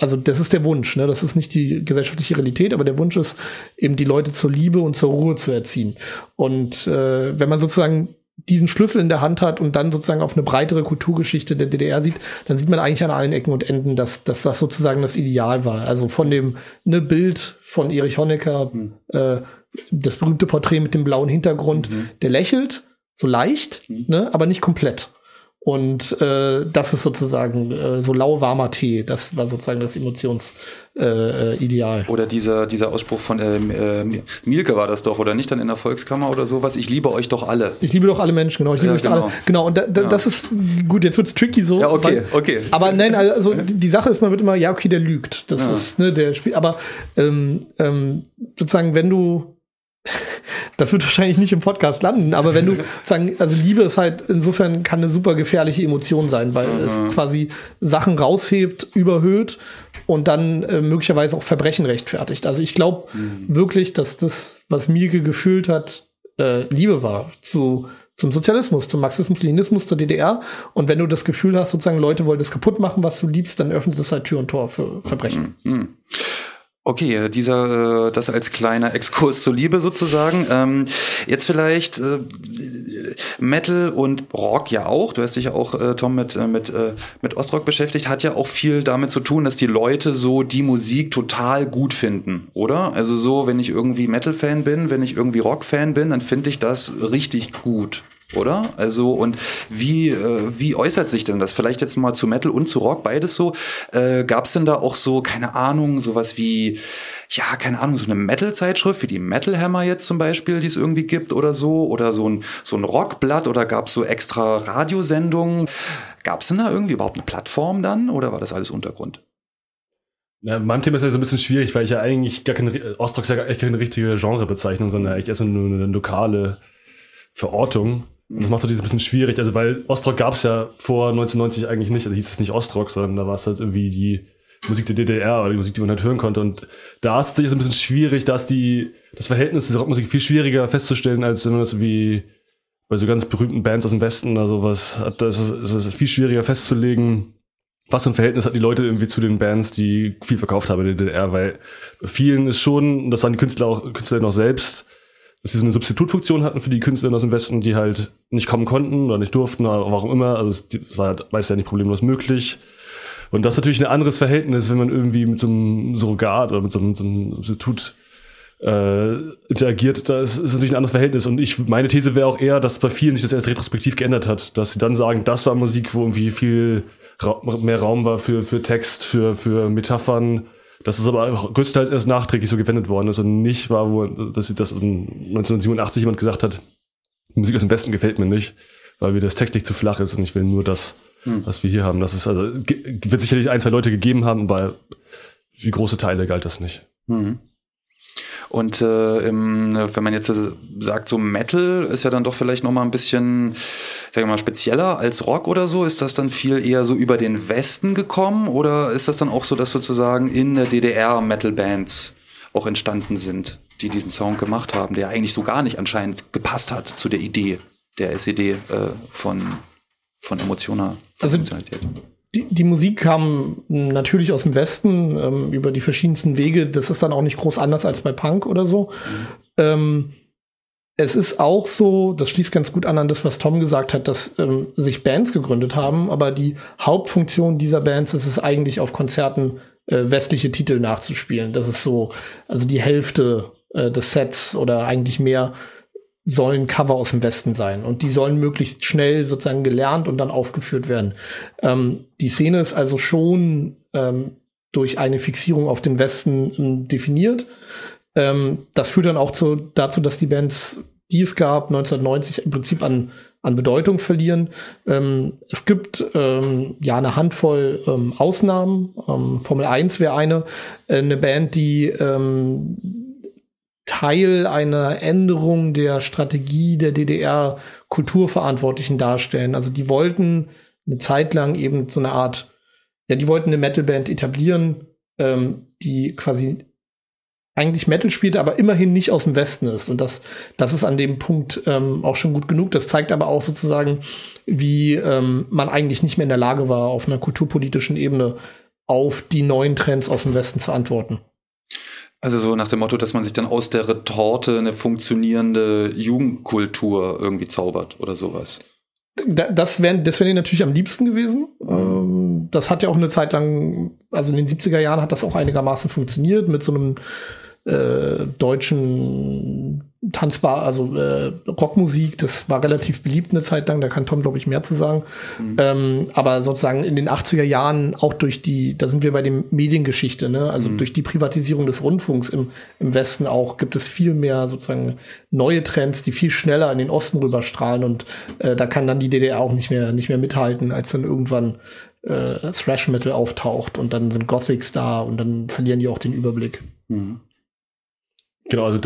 also das ist der Wunsch, ne? Das ist nicht die gesellschaftliche Realität, aber der Wunsch ist eben die Leute zur Liebe und zur Ruhe zu erziehen. Und äh, wenn man sozusagen diesen Schlüssel in der Hand hat und dann sozusagen auf eine breitere Kulturgeschichte der DDR sieht, dann sieht man eigentlich an allen Ecken und Enden, dass, dass das sozusagen das Ideal war. Also von dem ne, Bild von Erich Honecker, mhm. äh, das berühmte Porträt mit dem blauen Hintergrund, mhm. der lächelt, so leicht, mhm. ne, aber nicht komplett. Und äh, das ist sozusagen äh, so lauwarmer Tee. Das war sozusagen das Emotionsideal. Äh, oder dieser, dieser Ausspruch von ähm, äh, Mielke war das doch, oder nicht dann in der Volkskammer oder sowas? Ich liebe euch doch alle. Ich liebe doch alle Menschen, genau. Ich liebe ja, euch genau. alle. Genau, und da, da, ja. das ist gut, jetzt wird's tricky so. Ja, okay, weil, okay. Aber nein, also (laughs) die Sache ist, man wird immer, ja, okay, der lügt. Das ja. ist, ne, der Spiel. Aber ähm, ähm, sozusagen, wenn du (laughs) das wird wahrscheinlich nicht im Podcast landen, aber wenn du (laughs) sagen, also Liebe ist halt insofern kann eine super gefährliche Emotion sein, weil mhm. es quasi Sachen raushebt, überhöht und dann äh, möglicherweise auch Verbrechen rechtfertigt. Also ich glaube mhm. wirklich, dass das, was Mielke gefühlt hat, äh, Liebe war zu zum Sozialismus, zum Marxismus, Leninismus, zur DDR. Und wenn du das Gefühl hast, sozusagen Leute wollen das kaputt machen, was du liebst, dann öffnet das halt Tür und Tor für Verbrechen. Mhm. Okay, dieser, äh, das als kleiner (laughs) Exkurs zur Liebe sozusagen. Ähm, jetzt vielleicht äh, Metal und Rock ja auch. Du hast dich ja auch, äh, Tom, mit, äh, mit, äh, mit Ostrock beschäftigt. Hat ja auch viel damit zu tun, dass die Leute so die Musik total gut finden, oder? Also so, wenn ich irgendwie Metal-Fan bin, wenn ich irgendwie Rock-Fan bin, dann finde ich das richtig gut oder? Also und wie äh, wie äußert sich denn das? Vielleicht jetzt mal zu Metal und zu Rock beides so. Äh, Gab es denn da auch so keine Ahnung sowas wie ja keine Ahnung so eine Metal-Zeitschrift wie die Metal Hammer jetzt zum Beispiel, die es irgendwie gibt oder so oder so ein so ein Rockblatt oder gab es so extra Radiosendungen? Gab es denn da irgendwie überhaupt eine Plattform dann oder war das alles Untergrund? Ja, mein Thema ist ja so ein bisschen schwierig, weil ich ja eigentlich gar keine, Ostrock ist ja echt keine richtige Genrebezeichnung, sondern echt erstmal nur eine lokale Verortung. Und das macht so dieses bisschen schwierig, also weil Ostrock gab es ja vor 1990 eigentlich nicht, also hieß es nicht Ostrock, sondern da war es halt irgendwie die Musik der DDR oder die Musik, die man halt hören konnte. Und da ist es so ein bisschen schwierig, da ist die, das Verhältnis dieser Rockmusik viel schwieriger festzustellen, als wenn man das wie bei so ganz berühmten Bands aus dem Westen oder sowas hat. Das ist, ist viel schwieriger festzulegen, was für ein Verhältnis hat die Leute irgendwie zu den Bands, die viel verkauft haben in der DDR, weil vielen ist schon, das waren die Künstler auch, Künstler noch selbst, dass sie so eine Substitutfunktion hatten für die Künstler aus dem Westen, die halt nicht kommen konnten oder nicht durften oder warum immer. Also das war halt meist ja nicht problemlos möglich. Und das ist natürlich ein anderes Verhältnis, wenn man irgendwie mit so einem Surrogat oder mit so einem, so einem Substitut äh, interagiert, da ist, ist natürlich ein anderes Verhältnis. Und ich, meine These wäre auch eher, dass bei vielen sich das erst retrospektiv geändert hat, dass sie dann sagen, das war Musik, wo irgendwie viel Ra mehr Raum war für, für Text, für, für Metaphern, dass es aber größtenteils erst nachträglich so gewendet worden ist und nicht war, wo, dass sie das 1987 jemand gesagt hat, die Musik aus dem Westen gefällt mir nicht, weil mir das textlich zu flach ist und ich will nur das, hm. was wir hier haben. Das ist also, wird sicherlich ein, zwei Leute gegeben haben, aber wie große Teile galt das nicht. Mhm. Und äh, im, wenn man jetzt sagt, so Metal ist ja dann doch vielleicht noch mal ein bisschen, sagen wir mal, spezieller als Rock oder so. Ist das dann viel eher so über den Westen gekommen oder ist das dann auch so, dass sozusagen in der DDR Metal-Bands auch entstanden sind, die diesen Song gemacht haben, der eigentlich so gar nicht anscheinend gepasst hat zu der Idee der SED äh, von, von Emotioner, Also- Emotionalität? Die, die Musik kam natürlich aus dem Westen ähm, über die verschiedensten Wege. Das ist dann auch nicht groß anders als bei Punk oder so. Ähm, es ist auch so, das schließt ganz gut an an das, was Tom gesagt hat, dass ähm, sich Bands gegründet haben, aber die Hauptfunktion dieser Bands ist es eigentlich auf Konzerten äh, westliche Titel nachzuspielen. Das ist so, also die Hälfte äh, des Sets oder eigentlich mehr sollen Cover aus dem Westen sein und die sollen möglichst schnell sozusagen gelernt und dann aufgeführt werden. Ähm, die Szene ist also schon ähm, durch eine Fixierung auf den Westen ähm, definiert. Ähm, das führt dann auch zu, dazu, dass die Bands, die es gab, 1990 im Prinzip an, an Bedeutung verlieren. Ähm, es gibt ähm, ja eine Handvoll ähm, Ausnahmen. Ähm, Formel 1 wäre eine, äh, eine Band, die Teil einer Änderung der Strategie der DDR-Kulturverantwortlichen darstellen. Also die wollten eine Zeit lang eben so eine Art, ja, die wollten eine Metalband etablieren, ähm, die quasi eigentlich Metal spielt, aber immerhin nicht aus dem Westen ist. Und das, das ist an dem Punkt ähm, auch schon gut genug. Das zeigt aber auch sozusagen, wie ähm, man eigentlich nicht mehr in der Lage war, auf einer kulturpolitischen Ebene auf die neuen Trends aus dem Westen zu antworten. Also so nach dem Motto, dass man sich dann aus der Retorte eine funktionierende Jugendkultur irgendwie zaubert oder sowas. Da- Das wäre das wär natürlich am liebsten gewesen. Ähm, das hat ja auch eine Zeit lang, also in den 70er Jahren hat das auch einigermaßen funktioniert mit so einem äh, deutschen Tanzbar, also äh, Rockmusik. Das war relativ beliebt eine Zeit lang. Da kann Tom, glaube ich, mehr zu sagen. Ähm, aber sozusagen in den 80er Jahren auch durch die, da sind wir bei dem Mediengeschichte, ne? Also durch die Privatisierung des Rundfunks im, im Westen auch gibt es viel mehr sozusagen neue Trends, die viel schneller in den Osten rüberstrahlen und äh, da kann dann die DDR auch nicht mehr nicht mehr mithalten, als dann irgendwann äh, Thrash Metal auftaucht und dann sind Gothics da und dann verlieren die auch den Überblick. Genau, also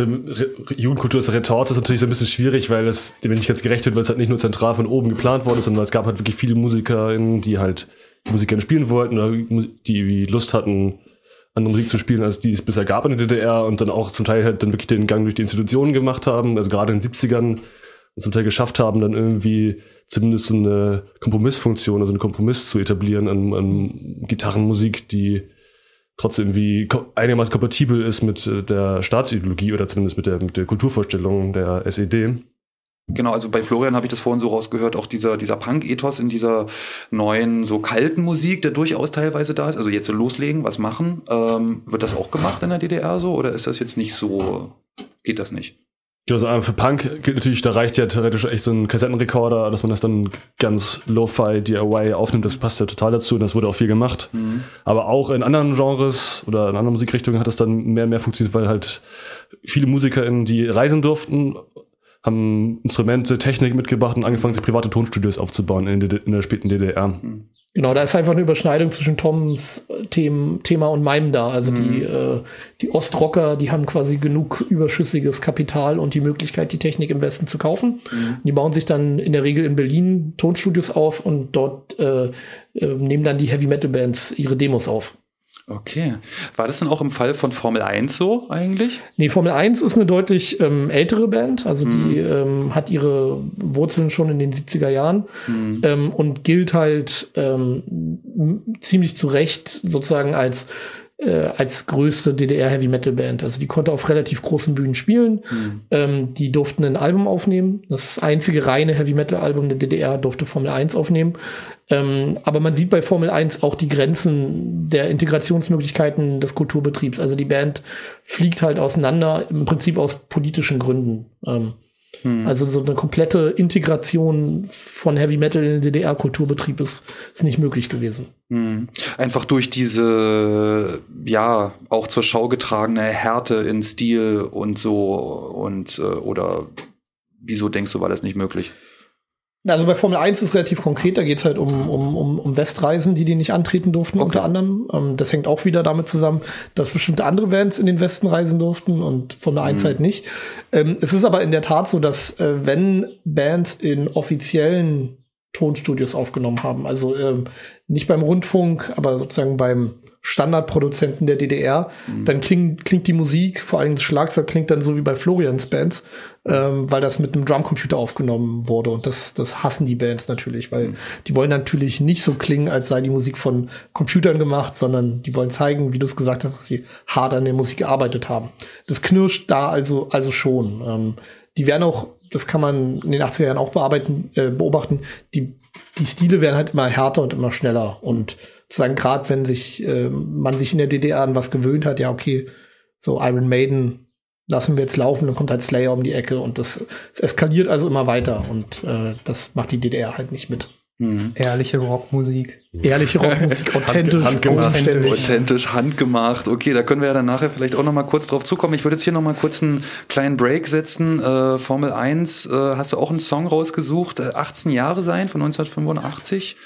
Jugendkultur als Retorte ist natürlich so ein bisschen schwierig, weil es dem nicht ganz gerecht wird, weil es halt nicht nur zentral von oben geplant worden ist, sondern es gab halt wirklich viele MusikerInnen, die halt Musik gerne spielen wollten oder die Lust hatten, andere Musik zu spielen, als die es bisher gab in der DDR und dann auch zum Teil halt dann wirklich den Gang durch die Institutionen gemacht haben, also gerade in den 70ern und zum Teil geschafft haben, dann irgendwie zumindest eine Kompromissfunktion, also einen Kompromiss zu etablieren an, an Gitarrenmusik, die trotzdem ko- einigermaßen kompatibel ist mit äh, der Staatsideologie oder zumindest mit der, mit der Kulturvorstellung der SED. Genau, also bei Florian habe ich das vorhin so rausgehört, auch dieser, dieser Punk-Ethos in dieser neuen, so kalten Musik, der durchaus teilweise da ist. Also jetzt loslegen, was machen. Ähm, wird das auch gemacht in der DDR so oder ist das jetzt nicht so, geht das nicht? Also für Punk gilt natürlich, da reicht ja theoretisch echt so ein Kassettenrekorder, dass man das dann ganz Lo-Fi DIY aufnimmt, das passt ja total dazu und das wurde auch viel gemacht. Aber auch in anderen Genres oder in anderen Musikrichtungen hat das dann mehr und mehr funktioniert, weil halt viele MusikerInnen, die reisen durften, haben Instrumente, Technik mitgebracht und angefangen, sich private Tonstudios aufzubauen in der, in der späten DDR. Genau, da ist einfach eine Überschneidung zwischen Toms äh, Themen, Thema und meinem da. Also die, äh, die Ostrocker, die haben quasi genug überschüssiges Kapital und die Möglichkeit, die Technik im Westen zu kaufen. Die bauen sich dann in der Regel in Berlin Tonstudios auf und dort äh, äh, nehmen dann die Heavy Metal Bands ihre Demos auf. Okay. War das dann auch im Fall von Formel 1 so eigentlich? Nee, Formel 1 ist eine deutlich ähm, ältere Band, also die ähm, hat ihre Wurzeln schon in den 70er Jahren ähm, und gilt halt ähm, ziemlich zu Recht sozusagen als äh, als größte DDR Heavy Metal Band. Also die konnte auf relativ großen Bühnen spielen. Ähm, die durften ein Album aufnehmen. Das einzige reine Heavy Metal Album der DDR durfte Formel 1 aufnehmen. Ähm, aber man sieht bei Formel 1 auch die Grenzen der Integrationsmöglichkeiten des Kulturbetriebs. Also die Band fliegt halt auseinander, im Prinzip aus politischen Gründen. Ähm, Also so eine komplette Integration von Heavy Metal in den DDR-Kulturbetrieb ist, ist nicht möglich gewesen. Hm. Einfach durch diese, ja, auch zur Schau getragene Härte in Stil und so und äh, oder wieso denkst du, war das nicht möglich? Also bei Formel 1 ist es relativ konkret, da geht es halt um, um, um, um Westreisen, die die nicht antreten durften, Okay. unter anderem. Ähm, das hängt auch wieder damit zusammen, dass bestimmte andere Bands in den Westen reisen durften und Formel 1 halt nicht. Ähm, es ist aber in der Tat so, dass äh, wenn Bands in offiziellen Tonstudios aufgenommen haben, also ähm, nicht beim Rundfunk, aber sozusagen beim Standardproduzenten der DDR, dann klingt, klingt die Musik, vor allem das Schlagzeug klingt dann so wie bei Florians Bands, ähm, weil das mit einem Drumcomputer aufgenommen wurde. Und das, das hassen die Bands natürlich, weil die wollen natürlich nicht so klingen, als sei die Musik von Computern gemacht, sondern die wollen zeigen, wie du es gesagt hast, dass sie hart an der Musik gearbeitet haben. Das knirscht da also, also schon. Ähm, die werden auch, das kann man in den 80er Jahren auch bearbeiten, äh, beobachten, die, die Stile werden halt immer härter und immer schneller. Und sozusagen gerade wenn sich äh, man sich in der DDR an was gewöhnt hat, ja, okay, so Iron Maiden lassen wir jetzt laufen, dann kommt halt Slayer um die Ecke und das, es eskaliert also immer weiter und äh, das macht die DDR halt nicht mit. Mhm. Ehrliche Rockmusik. Ehrliche (laughs) Rockmusik, authentisch, handgemacht. Authentisch, handgemacht. Okay, da können wir ja dann nachher vielleicht auch noch mal kurz drauf zukommen. Ich würde jetzt hier noch mal kurz einen kleinen Break setzen. Äh, Formel 1, äh, hast du auch einen Song rausgesucht? Äh, 18 Jahre sein von 1985.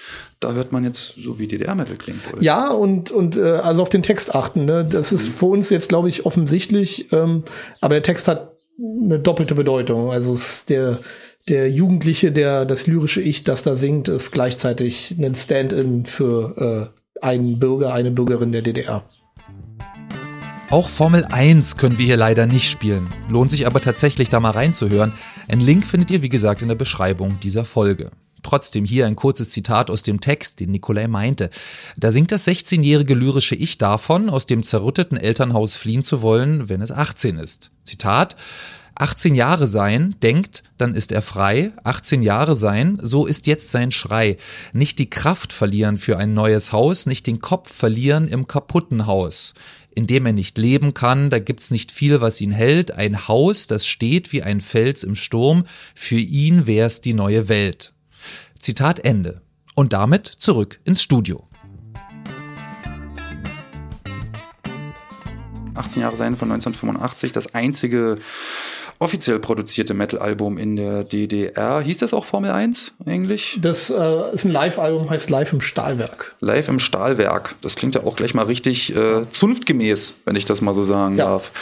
Da hört man jetzt so wie DDR-Metal klingt, oder? Ja, und, und äh, also auf den Text achten. Ne? Das ist für uns jetzt, glaube ich, offensichtlich, ähm, aber der Text hat eine doppelte Bedeutung. Also der, der Jugendliche, der das lyrische Ich, das da singt, ist gleichzeitig ein Stand-in für äh, einen Bürger, eine Bürgerin der DDR. Auch Formel 1 können wir hier leider nicht spielen. Lohnt sich aber tatsächlich da mal reinzuhören. Ein Link findet ihr wie gesagt in der Beschreibung dieser Folge. Trotzdem hier ein kurzes Zitat aus dem Text, den Nikolai meinte. Da singt das 16-jährige lyrische Ich davon, aus dem zerrütteten Elternhaus fliehen zu wollen, wenn es 18 ist. Zitat 18 Jahre sein, denkt, dann ist er frei. 18 Jahre sein, so ist jetzt sein Schrei. Nicht die Kraft verlieren für ein neues Haus, nicht den Kopf verlieren im kaputten Haus. In dem er nicht leben kann, da gibt's nicht viel, was ihn hält. Ein Haus, das steht wie ein Fels im Sturm. Für ihn wär's die neue Welt. Zitat Ende. Und damit zurück ins Studio. 18 Jahre sein von 1985, das einzige offiziell produzierte Metal-Album in der DDR. Hieß das auch Formel 1 eigentlich? Das äh, ist ein Live-Album, heißt Live im Stahlwerk. Live im Stahlwerk. Das klingt ja auch gleich mal richtig äh, zunftgemäß, wenn ich das mal so sagen Ja. darf.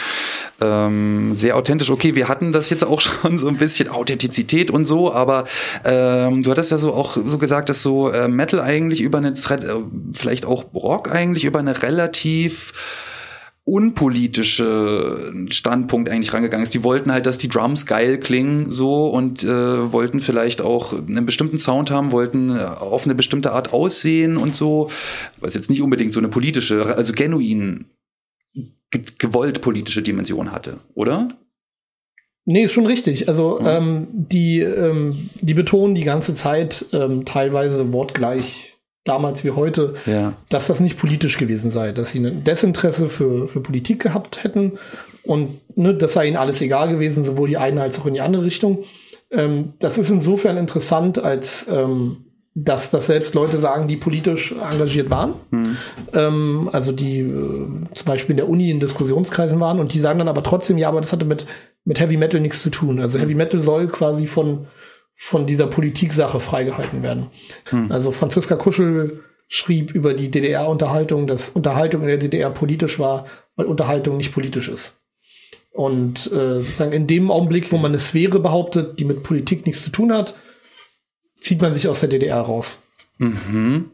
Ähm, sehr authentisch. Okay, wir hatten das jetzt auch (laughs) schon so ein bisschen Authentizität und so, aber ähm, du hattest ja so auch so gesagt, dass so äh, Metal eigentlich über eine, äh, vielleicht auch Rock eigentlich über eine relativ unpolitische Standpunkt eigentlich rangegangen ist. Die wollten halt, dass die Drums geil klingen so und äh, wollten vielleicht auch einen bestimmten Sound haben, wollten äh, auf eine bestimmte Art aussehen und so, was jetzt nicht unbedingt so eine politische, also genuin ge gewollt politische Dimension hatte, oder? Nee, ist schon richtig. Also Mhm. ähm, die, ähm, die betonen die ganze Zeit ähm, teilweise wortgleich damals wie heute, Ja. dass das nicht politisch gewesen sei, dass sie ein Desinteresse für, für Politik gehabt hätten und ne, das sei ihnen alles egal gewesen, sowohl die eine als auch in die andere Richtung. Ähm, das ist insofern interessant, als ähm, dass, dass selbst Leute sagen, die politisch engagiert waren, ähm, also die äh, zum Beispiel in der Uni in Diskussionskreisen waren und die sagen dann aber trotzdem, ja, aber das hatte mit, mit Heavy Metal nichts zu tun. Also Heavy Metal soll quasi von, von dieser Politiksache freigehalten werden. Also Franziska Kuschel schrieb über die DDR-Unterhaltung, dass Unterhaltung in der DDR politisch war, weil Unterhaltung nicht politisch ist. Und äh, sozusagen in dem Augenblick, wo man eine Sphäre behauptet, die mit Politik nichts zu tun hat, zieht man sich aus der DDR raus. Mhm.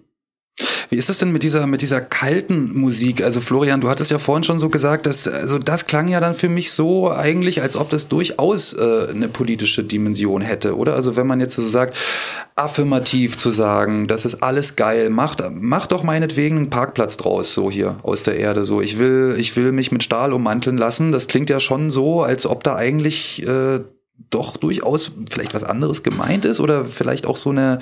Wie ist es denn mit dieser, mit dieser kalten Musik? Also Florian, du hattest ja vorhin schon so gesagt, dass, also das klang ja dann für mich so eigentlich, als ob das durchaus äh, eine politische Dimension hätte, oder? Also wenn man jetzt so sagt, affirmativ zu sagen, das ist alles geil, macht, macht doch meinetwegen einen Parkplatz draus, so hier aus der Erde, so. Ich will, ich will mich mit Stahl ummanteln lassen. Das klingt ja schon so, als ob da eigentlich äh, doch durchaus vielleicht was anderes gemeint ist oder vielleicht auch so eine,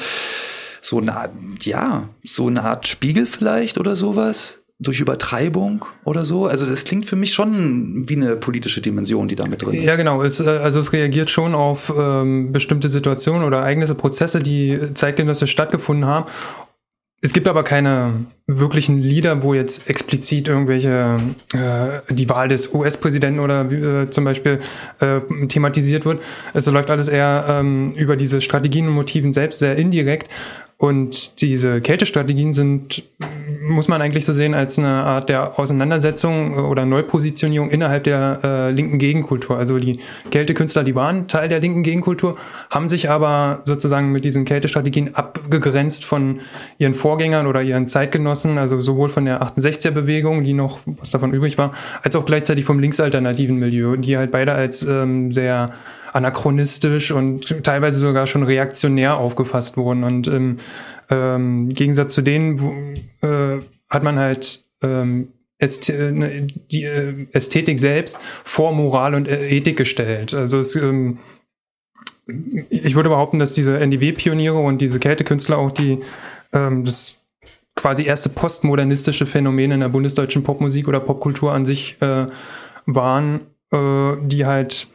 so eine Art, ja, so eine Art Spiegel vielleicht oder sowas durch Übertreibung oder so. Also das klingt für mich schon wie eine politische Dimension, die da mit drin ist. Ja, genau. Es, äh, also es reagiert schon auf ähm, bestimmte Situationen oder Ereignisse, Prozesse, die zeitgenössisch stattgefunden haben. es gibt aber keine wirklichen Lieder, wo jetzt explizit irgendwelche äh, die Wahl des US-Präsidenten oder äh, zum Beispiel äh, thematisiert wird. Es läuft alles eher ähm, über diese Strategien und Motiven selbst sehr indirekt. Und diese Kältestrategien sind, muss man eigentlich so sehen, als eine Art der Auseinandersetzung oder Neupositionierung innerhalb der äh, linken Gegenkultur. Also die Kältekünstler, die waren Teil der linken Gegenkultur, haben sich aber sozusagen mit diesen Kältestrategien abgegrenzt von ihren Vorgängern oder ihren Zeitgenossen, also sowohl von der 68er-Bewegung, die noch was davon übrig war, als auch gleichzeitig vom linksalternativen Milieu, die halt beide als ähm, sehr anachronistisch und teilweise sogar schon reaktionär aufgefasst wurden. Und im ähm, Gegensatz zu denen wo, äh, hat man halt ähm, äh, ne, die äh, Ästhetik selbst vor Moral und äh, Ethik gestellt. Also es, ähm, ich würde behaupten, dass diese NDW-Pioniere und diese Kältekünstler auch die ähm, das quasi erste postmodernistische Phänomen in der bundesdeutschen Popmusik oder Popkultur an sich äh, waren, äh, die halt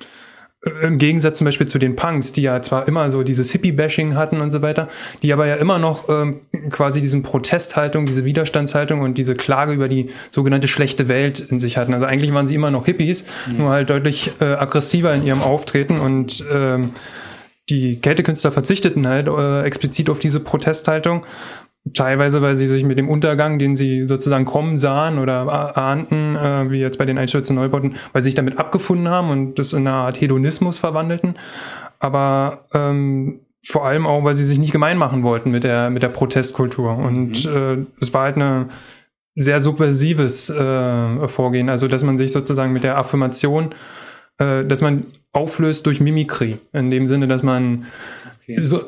im Gegensatz zum Beispiel zu den Punks, die ja zwar immer so dieses Hippie-Bashing hatten und so weiter, die aber ja immer noch ähm, quasi diesen Protesthaltung, diese Widerstandshaltung und diese Klage über die sogenannte schlechte Welt in sich hatten. Also eigentlich waren sie immer noch Hippies, mhm. nur halt deutlich äh, aggressiver in ihrem Auftreten und ähm, die Kältekünstler verzichteten halt äh, explizit auf diese Protesthaltung teilweise, weil sie sich mit dem Untergang, den sie sozusagen kommen sahen oder ahnten, äh, wie jetzt bei den Einstürzen Neubauten, weil sie sich damit abgefunden haben und das in eine Art Hedonismus verwandelten. Aber ähm, vor allem auch, weil sie sich nicht gemein machen wollten mit der, mit der Protestkultur. Und mhm. äh, es war halt eine sehr subversives äh, Vorgehen, also dass man sich sozusagen mit der Affirmation, äh, dass man auflöst durch Mimikry, in dem Sinne, dass man okay. so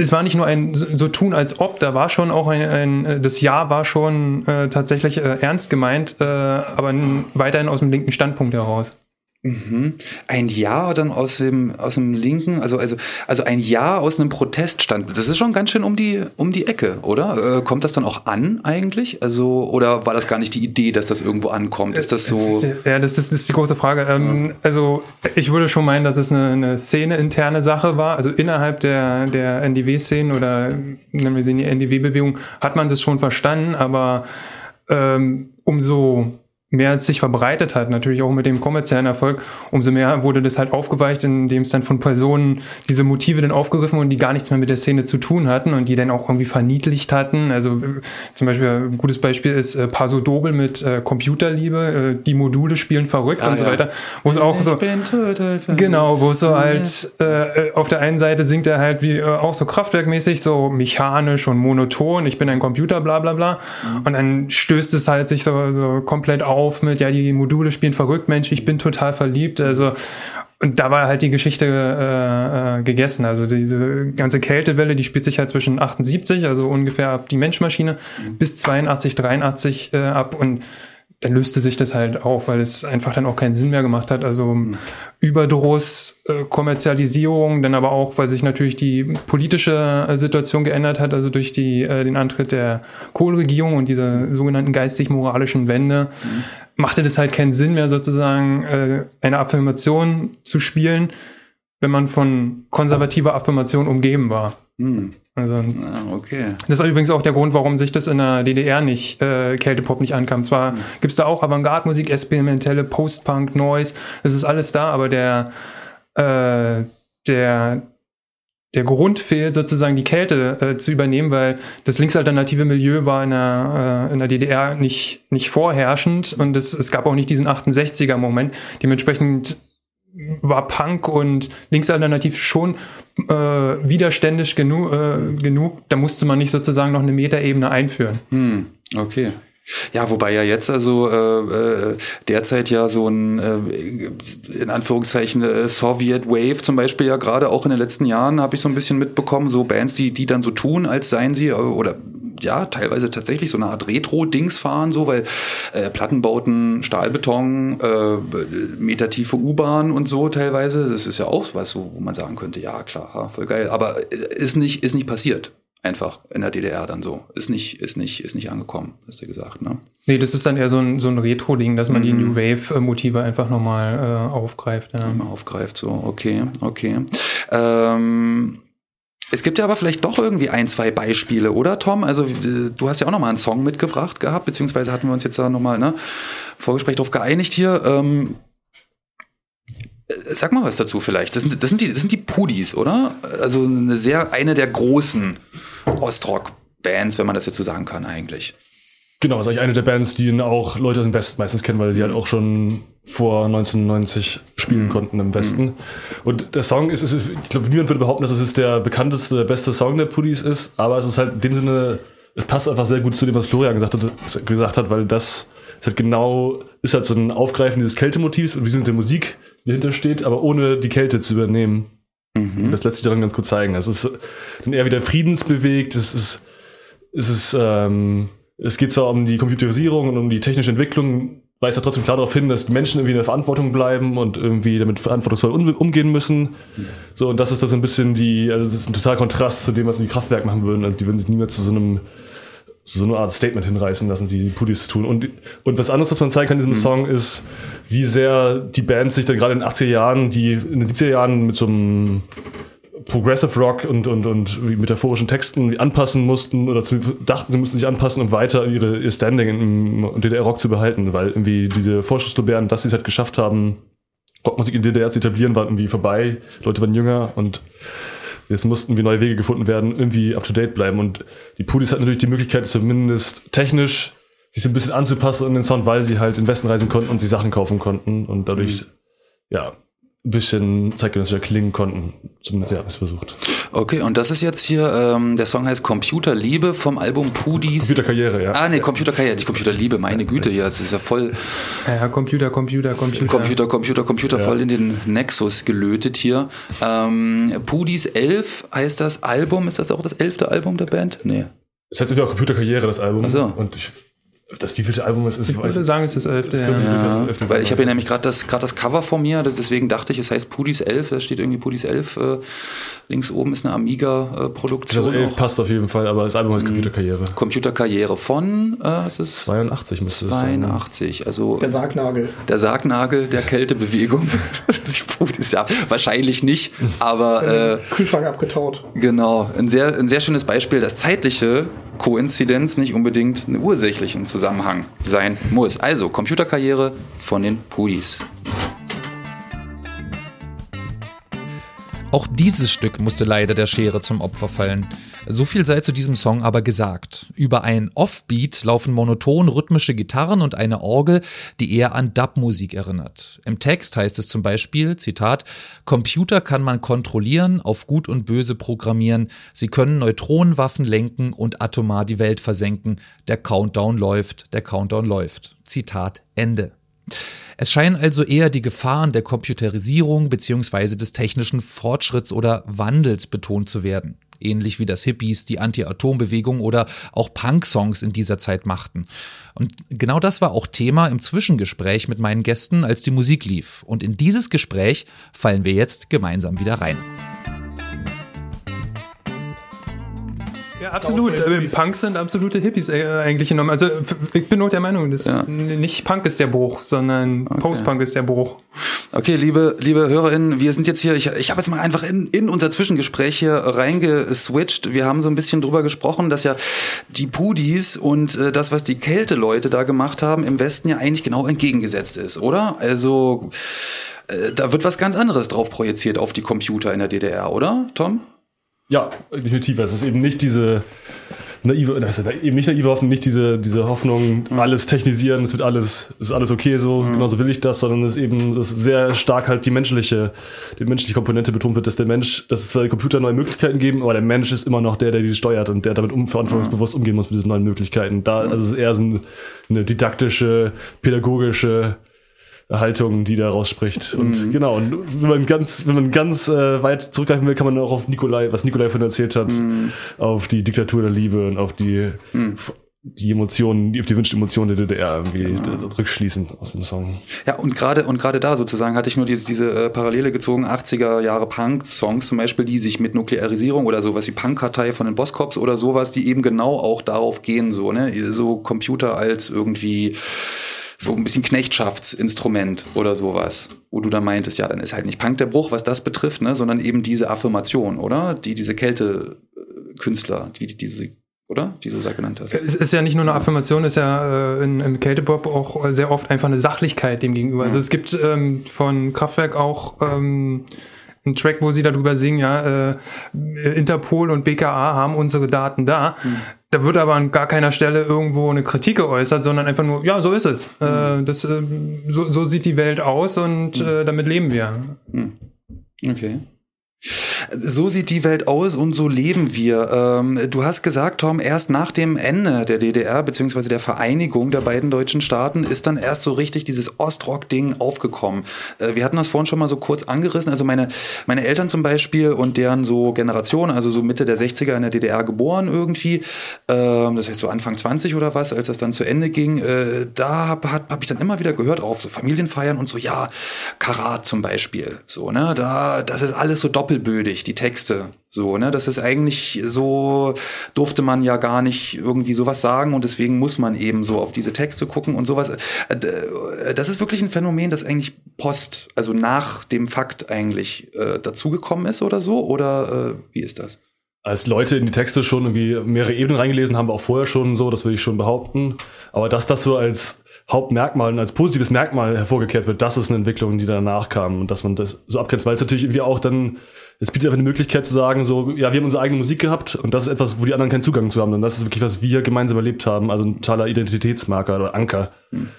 es war nicht nur ein so tun als ob, da war schon auch ein, ein äh, das Ja war schon äh, tatsächlich äh, ernst gemeint, äh, aber weiterhin aus dem linken Standpunkt heraus. Mhm. Ein Ja dann aus dem, aus dem linken, also, also, also ein Ja aus einem Proteststand. Das ist schon ganz schön um die, um die Ecke, oder? Äh, kommt das dann auch an eigentlich? Also, oder war das gar nicht die Idee, dass das irgendwo ankommt? Ist das so? Ja, das ist, das ist die große Frage. Ähm, ja. Also, ich würde schon meinen, dass es eine, eine Szene-interne Sache war. Also innerhalb der, der NDW-Szenen oder nennen wir die NDW-Bewegung hat man das schon verstanden, aber ähm, umso mehr als sich verbreitet hat, natürlich auch mit dem kommerziellen Erfolg, umso mehr wurde das halt aufgeweicht, indem es dann von Personen diese Motive dann aufgegriffen und die gar nichts mehr mit der Szene zu tun hatten und die dann auch irgendwie verniedlicht hatten. Also äh, zum Beispiel ein gutes Beispiel ist äh, Paso Dobel mit äh, Computerliebe, äh, die Module spielen verrückt ah, und so ja. weiter, wo es auch ich so genau, wo es so halt äh, auf der einen Seite singt er halt wie äh, auch so kraftwerkmäßig, so mechanisch und monoton, ich bin ein Computer, bla bla bla, mhm. und dann stößt es halt sich so, so komplett auf auf mit, ja, die Module spielen verrückt, Mensch, ich bin total verliebt. Also, und da war halt die Geschichte äh, äh, gegessen. Also diese ganze Kältewelle, die spielt sich halt zwischen 78, also ungefähr ab die Menschmaschine, mhm. bis 82, 83 äh, ab. Und dann löste sich das halt auf, weil es einfach dann auch keinen Sinn mehr gemacht hat. Also. Überdruss, äh, Kommerzialisierung, dann aber auch, weil sich natürlich die politische äh, Situation geändert hat, also durch die, äh, den Antritt der Kohlregierung und diese sogenannten geistig-moralischen Wende, mhm. machte das halt keinen Sinn mehr, sozusagen äh, eine Affirmation zu spielen, wenn man von konservativer Affirmation umgeben war. Mhm. Also, ah, okay. Das ist übrigens auch der Grund, warum sich das in der DDR nicht, äh, Kältepop nicht ankam. Zwar mhm. gibt es da auch Avantgarde-Musik, experimentelle Post-Punk, Noise, das ist alles da, aber der, äh, der, der Grund fehlt, sozusagen die Kälte äh, zu übernehmen, weil das linksalternative Milieu war in der, äh, in der DDR nicht, nicht vorherrschend und es, es gab auch nicht diesen 68er-Moment. Dementsprechend war Punk und Linksalternativ schon äh, widerständig genu äh, genug. Da musste man nicht sozusagen noch eine Metaebene einführen. Hm, okay. Ja, wobei ja jetzt also äh, äh, derzeit ja so ein äh, in Anführungszeichen äh, Soviet Wave zum Beispiel ja gerade auch in den letzten Jahren habe ich so ein bisschen mitbekommen, so Bands, die die dann so tun, als seien sie äh, oder ja, teilweise tatsächlich so eine Art Retro-Dings fahren, so, weil äh, Plattenbauten, Stahlbeton, äh, metertiefe U-Bahn und so teilweise, das ist ja auch was, so, wo man sagen könnte, ja, klar, ha, voll geil. Aber äh, ist nicht, ist nicht passiert. Einfach in der DDR dann so. Ist nicht, ist nicht, ist nicht angekommen, hast du gesagt, ne? Nee, das ist dann eher so ein, so ein Retro-Ding, dass man mhm. die New Wave-Motive einfach nochmal äh, aufgreift. Ja. Aufgreift, so, okay, okay. Ähm Es gibt ja aber vielleicht doch irgendwie ein, zwei Beispiele, oder Tom? Also du hast ja auch noch mal einen Song mitgebracht gehabt, beziehungsweise hatten wir uns jetzt da noch mal ne, Vorgespräch drauf geeinigt hier. Ähm, äh, sag mal was dazu vielleicht. Das sind, das sind die, das sind die Pudis, oder? Also eine sehr, eine der großen Ostrock-Bands, wenn man das jetzt so sagen kann, eigentlich. Genau, das ist eigentlich eine der Bands, die dann auch Leute aus dem Westen meistens kennen, weil sie halt auch schon vor 1990 spielen mhm. konnten im Westen. Mhm. Und der Song ist, ist ich glaube, niemand würde behaupten, dass es der bekannteste, der beste Song der Pudis ist, aber es ist halt in dem Sinne, es passt einfach sehr gut zu dem, was Florian gesagt hat, gesagt hat weil das ist halt genau, ist halt so ein Aufgreifen dieses Kältemotivs und wie so der Musik, die dahinter steht, aber ohne die Kälte zu übernehmen. Mhm. Das lässt sich daran ganz gut zeigen. Es ist dann eher wieder friedensbewegt, es ist, es ist, ähm, es geht zwar um die Computerisierung und um die technische Entwicklung, weist er trotzdem klar darauf hin, dass die Menschen irgendwie in der Verantwortung bleiben und irgendwie damit verantwortungsvoll umgehen müssen. So, und das ist das ein bisschen die, also das ist ein totaler Kontrast zu dem, was die Kraftwerk machen würden. Also die würden sich niemals zu so einem, zu so einer Art Statement hinreißen lassen, die die Pudis tun. Und, und was anderes, was man zeigen kann in diesem mhm. Song, ist, wie sehr die Bands sich dann gerade in den 80er Jahren, die in den 70er Jahren mit so einem Progressive Rock und, und, und metaphorischen Texten anpassen mussten oder zu, dachten, sie mussten sich anpassen, um weiter ihre, ihr Standing im DDR-Rock zu behalten, weil irgendwie diese Vorschusslorbeeren, dass sie es halt geschafft haben, Rockmusik in DDR zu etablieren, war irgendwie vorbei. Leute waren jünger und jetzt mussten wie neue Wege gefunden werden, irgendwie up to date bleiben. Und die Pudis hatten natürlich die Möglichkeit, zumindest technisch sich ein bisschen anzupassen an den Sound, weil sie halt in den Westen reisen konnten und sie Sachen kaufen konnten und dadurch, mhm. ja, bisschen zeitgenössischer klingen konnten. Zumindest, ja, es versucht. Okay, und das ist jetzt hier, ähm, der Song heißt Computerliebe vom Album Pudis. Computerkarriere, ja. Ah, nee, Computerkarriere, nicht Computerliebe, meine Güte, hier, das ist ja voll. Ja, Computer, Computer, Computer. Computer, Computer, Computer, ja. voll in den Nexus gelötet hier. Ähm, Pudis 11 heißt das Album, ist das auch das elfte Album der Band? Nee. Es heißt irgendwie auch Computerkarriere, das Album. Ach so. Und ich das wievielte Album es ist. Ich würde sagen, es ist das elfte. Ja. Ja, weil ich habe hier nämlich gerade das, grad das Cover vor mir, deswegen dachte ich, es heißt Pudis 11, da steht irgendwie Pudis 11. Äh, links oben ist eine Amiga-Produktion. also 11 passt auf jeden Fall, aber das Album heißt mhm. Computerkarriere. Computerkarriere von, äh, es ist 82 müsste 82, also der Sargnagel. Der Sargnagel der Kältebewegung. (laughs) ja, wahrscheinlich nicht, aber äh, Kühlschrank abgetaut. Genau, ein sehr, ein sehr schönes Beispiel, das zeitliche Koinzidenz nicht unbedingt einen ursächlichen Zusammenhang sein muss. Also Computerkarriere von den Pudis. Auch dieses Stück musste leider der Schere zum Opfer fallen. So viel sei zu diesem Song aber gesagt. Über ein Offbeat laufen monoton rhythmische Gitarren und eine Orgel, die eher an Dub-Musik erinnert. Im Text heißt es zum Beispiel, Zitat, Computer kann man kontrollieren, auf Gut und Böse programmieren, sie können Neutronenwaffen lenken und atomar die Welt versenken. Der Countdown läuft, der Countdown läuft. Zitat Ende. Es scheinen also eher die Gefahren der Computerisierung bzw. des technischen Fortschritts oder Wandels betont zu werden. Ähnlich wie das Hippies, die Anti-Atom-Bewegung oder auch Punk-Songs in dieser Zeit machten. Und genau das war auch Thema im Zwischengespräch mit meinen Gästen, als die Musik lief. Und in dieses Gespräch fallen wir jetzt gemeinsam wieder rein. Ja, absolut. Äh, Punks sind absolute Hippies äh, eigentlich genommen. Also ich bin auch der Meinung, dass ja. nicht Punk ist der Bruch, sondern okay. Post-Punk ist der Bruch. Okay, liebe, liebe HörerInnen, wir sind jetzt hier, ich, ich habe jetzt mal einfach in, in unser Zwischengespräch hier reingeswitcht. Wir haben so ein bisschen drüber gesprochen, dass ja die Pudis und äh, das, was die Kälteleute da gemacht haben, im Westen ja eigentlich genau entgegengesetzt ist, oder? Also äh, da wird was ganz anderes drauf projiziert auf die Computer in der DDR, oder, Tom? Ja, definitiv. Es ist eben nicht diese naive, das ist eben nicht naive Hoffnung, nicht diese, diese Hoffnung, mhm. alles technisieren, es wird alles, ist alles okay so, mhm. genauso will ich das, sondern es ist eben, dass sehr stark halt die menschliche, die menschliche Komponente betont wird, dass der Mensch, dass es zwar Computer neue Möglichkeiten geben, aber der Mensch ist immer noch der, der die steuert und der damit um, verantwortungsbewusst umgehen muss mit diesen neuen Möglichkeiten. Da, also es ist eher so eine didaktische, pädagogische Haltung, die da rausspricht. Und mhm. genau, und wenn man ganz, wenn man ganz äh, weit zurückgreifen will, kann man auch auf Nikolai, was Nikolai von erzählt hat, mhm. auf die Diktatur der Liebe und auf die, mhm. die Emotionen, auf die wünschte Emotionen der DDR irgendwie genau. rückschließen aus dem Song. Ja, und gerade und gerade da sozusagen hatte ich nur diese, diese äh, Parallele gezogen, 80er Jahre Punk-Songs zum Beispiel, die sich mit Nuklearisierung oder sowas wie Punk-Kartei von den Bosscops oder sowas, die eben genau auch darauf gehen, so, ne, so Computer als irgendwie so ein bisschen Knechtschaftsinstrument oder sowas, wo du dann meintest, ja, dann ist halt nicht Punk der Bruch, was das betrifft, ne, sondern eben diese Affirmation, oder? Die diese Kälte-Künstler, die, die diese oder? Die du da genannt hast. Es ist ja nicht nur eine Affirmation, es ist ja äh, in, im Kältepop auch sehr oft einfach eine Sachlichkeit dem gegenüber. Also es gibt ähm, von Kraftwerk auch ähm, einen Track, wo sie darüber singen, ja, äh, Interpol und BKA haben unsere Daten da. Mhm. Da wird aber an gar keiner Stelle irgendwo eine Kritik geäußert, sondern einfach nur, ja, so ist es. Mhm. Äh, das, äh, so, so sieht die Welt aus und mhm. äh, damit leben wir. Mhm. Okay. So sieht die Welt aus und so leben wir. Ähm, du hast gesagt, Tom, erst nach dem Ende der DDR beziehungsweise der Vereinigung der beiden deutschen Staaten ist dann erst so richtig dieses Ostrock-Ding aufgekommen. Äh, wir hatten das vorhin schon mal so kurz angerissen. Also meine, meine Eltern zum Beispiel und deren so Generation, also so Mitte der 60er in der DDR geboren irgendwie, ähm, das heißt so Anfang 20 oder was, als das dann zu Ende ging, äh, da habe hab ich dann immer wieder gehört auf so Familienfeiern und so, ja, Karat zum Beispiel. So, ne, da, das ist alles so doppelbödig die Texte. So, ne? Das ist eigentlich so, durfte man ja gar nicht irgendwie sowas sagen und deswegen muss man eben so auf diese Texte gucken und sowas. Äh, äh, das ist wirklich ein Phänomen, das eigentlich Post, also nach dem Fakt eigentlich äh, dazugekommen ist oder so? Oder äh, wie ist das? Als Leute in die Texte schon irgendwie mehrere Ebenen reingelesen haben, wir auch vorher schon so, das würde ich schon behaupten. Aber dass das so als Hauptmerkmal und als positives Merkmal hervorgekehrt wird, das ist eine Entwicklung, die danach kam und dass man das so abgrenzt, weil es natürlich irgendwie auch dann, es bietet einfach eine Möglichkeit zu sagen, so, ja, wir haben unsere eigene Musik gehabt und das ist etwas, wo die anderen keinen Zugang zu haben und das ist wirklich, was wir gemeinsam erlebt haben, also ein totaler Identitätsmarker oder Anker, mhm.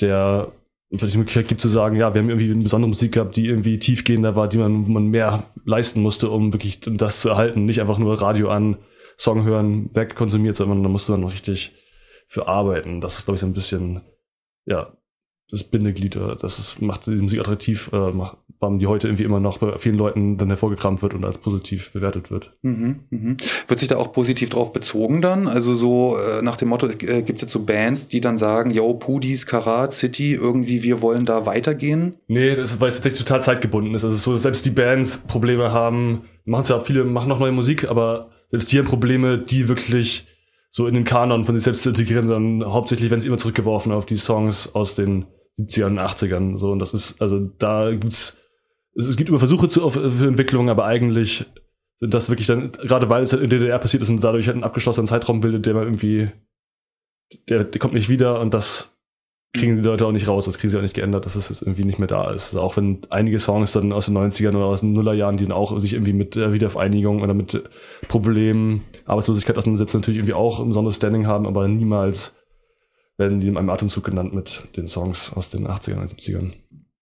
der vielleicht die Möglichkeit gibt zu sagen, ja, wir haben irgendwie eine besondere Musik gehabt, die irgendwie tiefgehender war, die man, man mehr leisten musste, um wirklich das zu erhalten, nicht einfach nur Radio an, Song hören, weg konsumiert, sondern da musste man noch richtig für arbeiten. Das ist, glaube ich, so ein bisschen ja, das Bindeglied, äh, das ist, macht die Musik attraktiv, äh, macht, warum die heute irgendwie immer noch bei vielen Leuten dann hervorgekramt wird und als positiv bewertet wird. Mhm, mhm. Wird sich da auch positiv drauf bezogen dann? Also so äh, nach dem Motto, äh, gibt es jetzt so Bands, die dann sagen, yo, Pudis, Karat, City, irgendwie wir wollen da weitergehen? Nee, das ist, weil es tatsächlich total zeitgebunden ist. Also so, selbst die Bands Probleme haben, machen es ja viele, machen noch neue Musik, aber selbst die haben Probleme, die wirklich so in den Kanon von sich selbst zu integrieren, sondern hauptsächlich werden sie immer zurückgeworfen auf die Songs aus den 70ern und 80ern. So, und das ist, also da gibt's, es, es gibt immer Versuche zu, für Entwicklung, aber eigentlich sind das wirklich dann, gerade weil es in der DDR passiert ist und dadurch halt einen abgeschlossenen Zeitraum bildet, der man irgendwie, der, der kommt nicht wieder und das kriegen die Leute auch nicht raus, das kriegen sie auch nicht geändert, dass es jetzt irgendwie nicht mehr da ist. Also auch wenn einige Songs dann aus den 90ern oder aus den Nullerjahren, die dann auch sich irgendwie mit der Wiedervereinigung oder mit Problemen, Arbeitslosigkeit auseinandersetzen, natürlich irgendwie auch ein besonderes Standing haben, aber niemals werden die in einem Atemzug genannt mit den Songs aus den 80ern und 70ern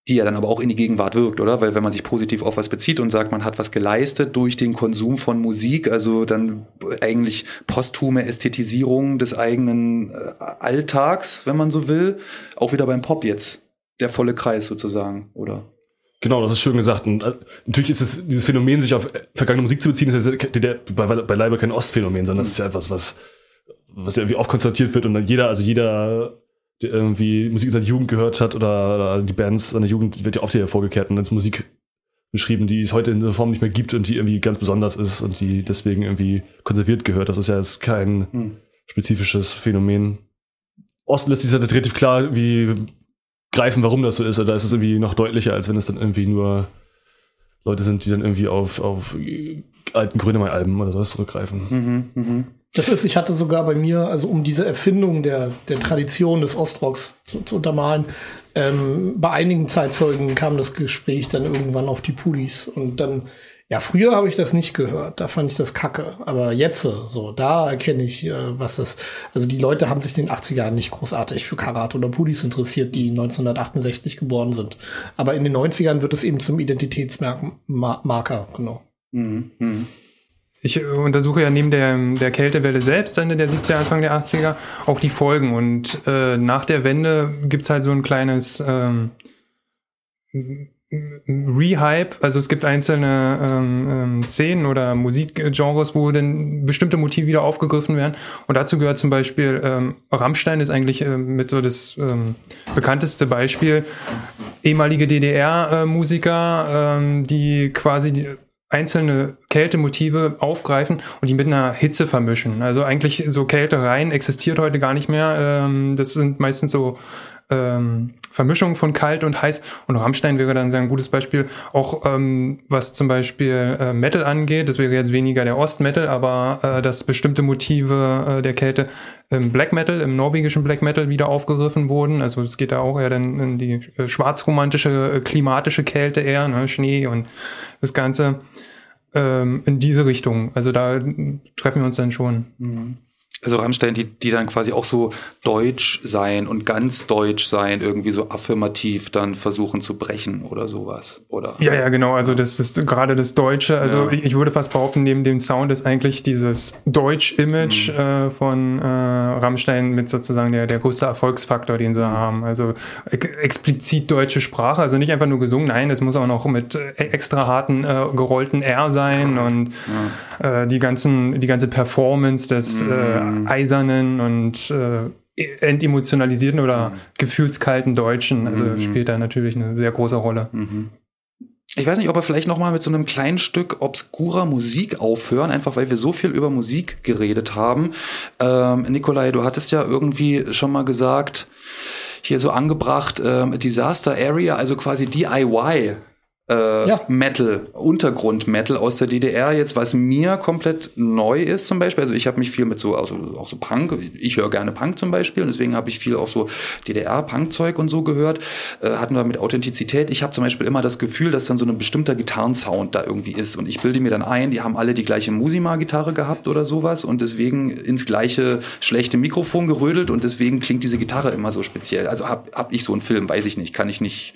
die ja dann aber auch in die Gegenwart wirkt, oder? Weil wenn man sich positiv auf was bezieht und sagt, man hat was geleistet durch den Konsum von Musik, also dann eigentlich posthume Ästhetisierung des eigenen äh, Alltags, wenn man so will, auch wieder beim Pop jetzt der volle Kreis sozusagen, oder? Genau, das ist schön gesagt. Und äh, natürlich ist es, dieses Phänomen, sich auf vergangene Musik zu beziehen, ist ja bei, bei Leiber kein Ostphänomen, sondern es ist ja etwas, was, was irgendwie oft konstatiert wird und dann jeder, also jeder der irgendwie Musik in seiner Jugend gehört hat oder, die Bands seiner Jugend wird ja oft hier vorgekehrt und als Musik beschrieben, die es heute in der Form nicht mehr gibt und die irgendwie ganz besonders ist und die deswegen irgendwie konserviert gehört. Das ist ja jetzt kein hm. spezifisches Phänomen. Osten lässt sich halt relativ klar wie greifen, warum das so ist. Oder ist es irgendwie noch deutlicher, als wenn es dann irgendwie nur Leute sind, die dann irgendwie auf, auf alten Grönemeyer-Alben oder sowas zurückgreifen. Mhm, mh. Das ist, ich hatte sogar bei mir, also um diese Erfindung der, der Tradition des Ostrocks zu, zu untermalen, ähm, bei einigen Zeitzeugen kam das Gespräch dann irgendwann auf die Pulis und dann, ja, früher habe ich das nicht gehört, da fand ich das kacke, aber jetzt so, da erkenne ich, äh, was das, also die Leute haben sich in den 80er Jahren nicht großartig für Karate oder Pulis interessiert, die 1968 geboren sind, aber in den 90ern wird es eben zum Identitätsmarker, genau. Mhm. Ich untersuche ja neben der, der Kältewelle selbst, Ende der 70er, Anfang der 80er, auch die Folgen. Und äh, nach der Wende gibt's halt so ein kleines ähm, Rehype, also es gibt einzelne ähm, ähm, Szenen oder Musikgenres, wo dann bestimmte Motive wieder aufgegriffen werden. Und dazu gehört zum Beispiel ähm, Rammstein ist eigentlich äh, mit so das ähm, bekannteste Beispiel. Ehemalige DDR-Musiker, ähm, die quasi die, einzelne Kältemotive aufgreifen und die mit einer Hitze vermischen. Also eigentlich so Kälte rein existiert heute gar nicht mehr. Ähm, das sind meistens so ähm, Vermischung von kalt und heiß. Und Rammstein wäre dann ein gutes Beispiel, auch ähm, was zum Beispiel äh, Metal angeht. Das wäre jetzt weniger der Ostmetal, aber äh, dass bestimmte Motive äh, der Kälte im Black Metal, im norwegischen Black Metal wieder aufgegriffen wurden. Also es geht da auch eher dann in die äh, schwarzromantische, äh, klimatische Kälte eher, ne? Schnee und das Ganze ähm, in diese Richtung. Also da treffen wir uns dann schon. Mhm also Rammstein, die, die dann quasi auch so deutsch sein und ganz deutsch sein, irgendwie so affirmativ dann versuchen zu brechen oder sowas, oder? Ja, ja, genau. Also das ist gerade das Deutsche. Also ja. ich, ich, würde fast behaupten, neben dem Sound ist eigentlich dieses Deutsch-Image mhm. äh, von äh, Rammstein mit sozusagen der, der größte Erfolgsfaktor, den sie mhm. haben. Also explizit deutsche Sprache, also nicht einfach nur gesungen, nein, es muss auch noch mit äh, extra harten, äh, gerollten R sein und ja. äh, die ganzen, die ganze Performance des mhm äh, mhm. eisernen und äh, entemotionalisierten oder mhm. gefühlskalten Deutschen. Also mhm. spielt da natürlich eine sehr große Rolle. Mhm. Ich weiß nicht, ob wir vielleicht noch mal mit so einem kleinen Stück obskurer Musik aufhören, einfach weil wir so viel über Musik geredet haben. Ähm, Nikolai, du hattest ja irgendwie schon mal gesagt, hier so angebracht, ähm, Disaster Area, also quasi DIY äh, ja. Metal, Untergrund-Metal aus der DDR jetzt, was mir komplett neu ist zum Beispiel. Also ich habe mich viel mit so, also auch so Punk, ich höre gerne Punk zum Beispiel und deswegen habe ich viel auch so DDR-Punk-Zeug und so gehört. Äh, hatten wir mit Authentizität. Ich habe zum Beispiel immer das Gefühl, dass dann so ein bestimmter Gitarrensound da irgendwie ist und ich bilde mir dann ein, die haben alle die gleiche Musima-Gitarre gehabt oder sowas und deswegen ins gleiche schlechte Mikrofon gerödelt und deswegen klingt diese Gitarre immer so speziell. Also habe hab ich so einen Film, weiß ich nicht, kann ich nicht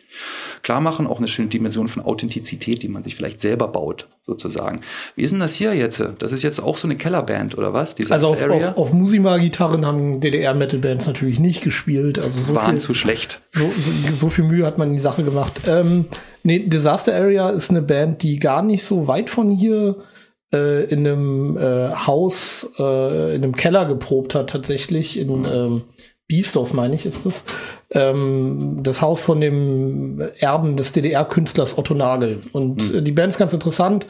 klar machen, auch eine schöne Dimension von Authentizität, die man sich vielleicht selber baut, sozusagen. Wie ist denn das hier jetzt? Das ist jetzt auch so eine Kellerband, oder was? Die also auf, auf, auf Musima-Gitarren haben DDR-Metal-Bands natürlich nicht gespielt. Also so Waren viel, zu schlecht. So, so, so, viel Mühe hat man in die Sache gemacht. Ähm, nee, Disaster Area ist eine Band, die gar nicht so weit von hier äh, in einem äh, Haus, äh, in einem Keller geprobt hat, tatsächlich in ähm, Biesdorf, meine ich, ist es. Ähm, das Haus von dem Erben des DDR-Künstlers Otto Nagel. Und mhm. die Band ist ganz interessant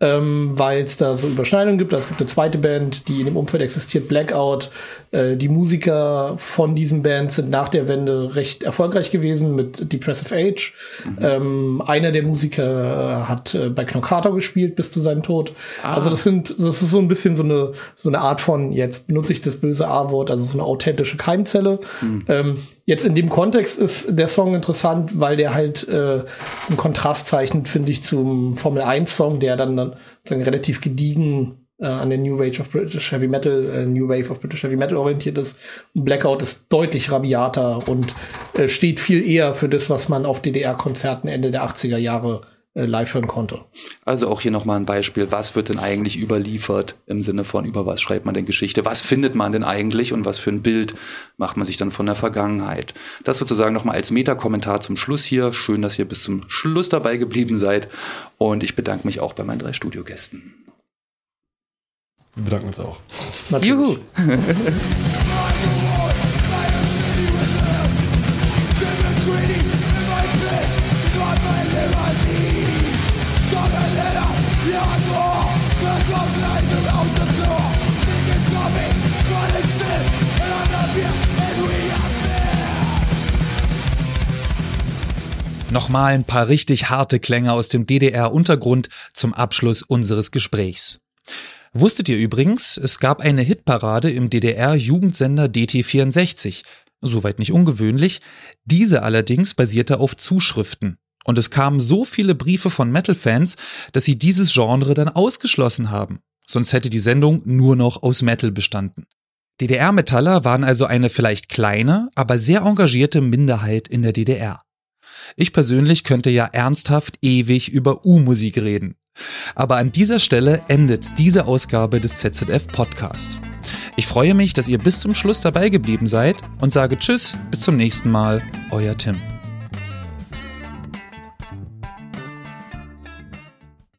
ähm, weil es da so Überschneidungen gibt. Also es gibt eine zweite Band, die in dem Umfeld existiert, Blackout. Äh, die Musiker von diesen Bands sind nach der Wende recht erfolgreich gewesen mit Depressive Age. Mhm. Ähm, einer der Musiker hat äh, bei Knockator gespielt bis zu seinem Tod. Ah. Also das sind, das ist so ein bisschen so eine, so eine Art von, jetzt benutze ich das böse A-Wort, also so eine authentische Keimzelle. Mhm. Ähm, Jetzt in dem Kontext ist der Song interessant, weil der halt äh, einen Kontrast zeichnet, finde ich, zum Formel 1 Song, der dann, dann sagen, relativ gediegen äh, an der New Wave of British Heavy Metal, äh, New Wave of British Heavy Metal orientiert ist. Und Blackout ist deutlich rabiater und äh, steht viel eher für das, was man auf DDR-Konzerten Ende der 80er Jahre live hören konnte. Also auch hier nochmal ein Beispiel. Was wird denn eigentlich überliefert im Sinne von, über was schreibt man denn Geschichte? Was findet man denn eigentlich und was für ein Bild macht man sich dann von der Vergangenheit? Das sozusagen nochmal als Metakommentar zum Schluss hier. Schön, dass ihr bis zum Schluss dabei geblieben seid. Und ich bedanke mich auch bei meinen drei Studiogästen. Wir bedanken uns auch. Natürlich. Juhu! (laughs) Nochmal ein paar richtig harte Klänge aus dem DDR-Untergrund zum Abschluss unseres Gesprächs. Wusstet ihr übrigens, es gab eine Hitparade im DDR-Jugendsender DT64. Soweit nicht ungewöhnlich. Diese allerdings basierte auf Zuschriften. Und es kamen so viele Briefe von Metal-Fans, dass sie dieses Genre dann ausgeschlossen haben. Sonst hätte die Sendung nur noch aus Metal bestanden. DDR-Metaller waren also eine vielleicht kleine, aber sehr engagierte Minderheit in der DDR. Ich persönlich könnte ja ernsthaft ewig über U-Musik reden. Aber an dieser Stelle endet diese Ausgabe des ZZF Podcast. Ich freue mich, dass ihr bis zum Schluss dabei geblieben seid und sage Tschüss, bis zum nächsten Mal, euer Tim.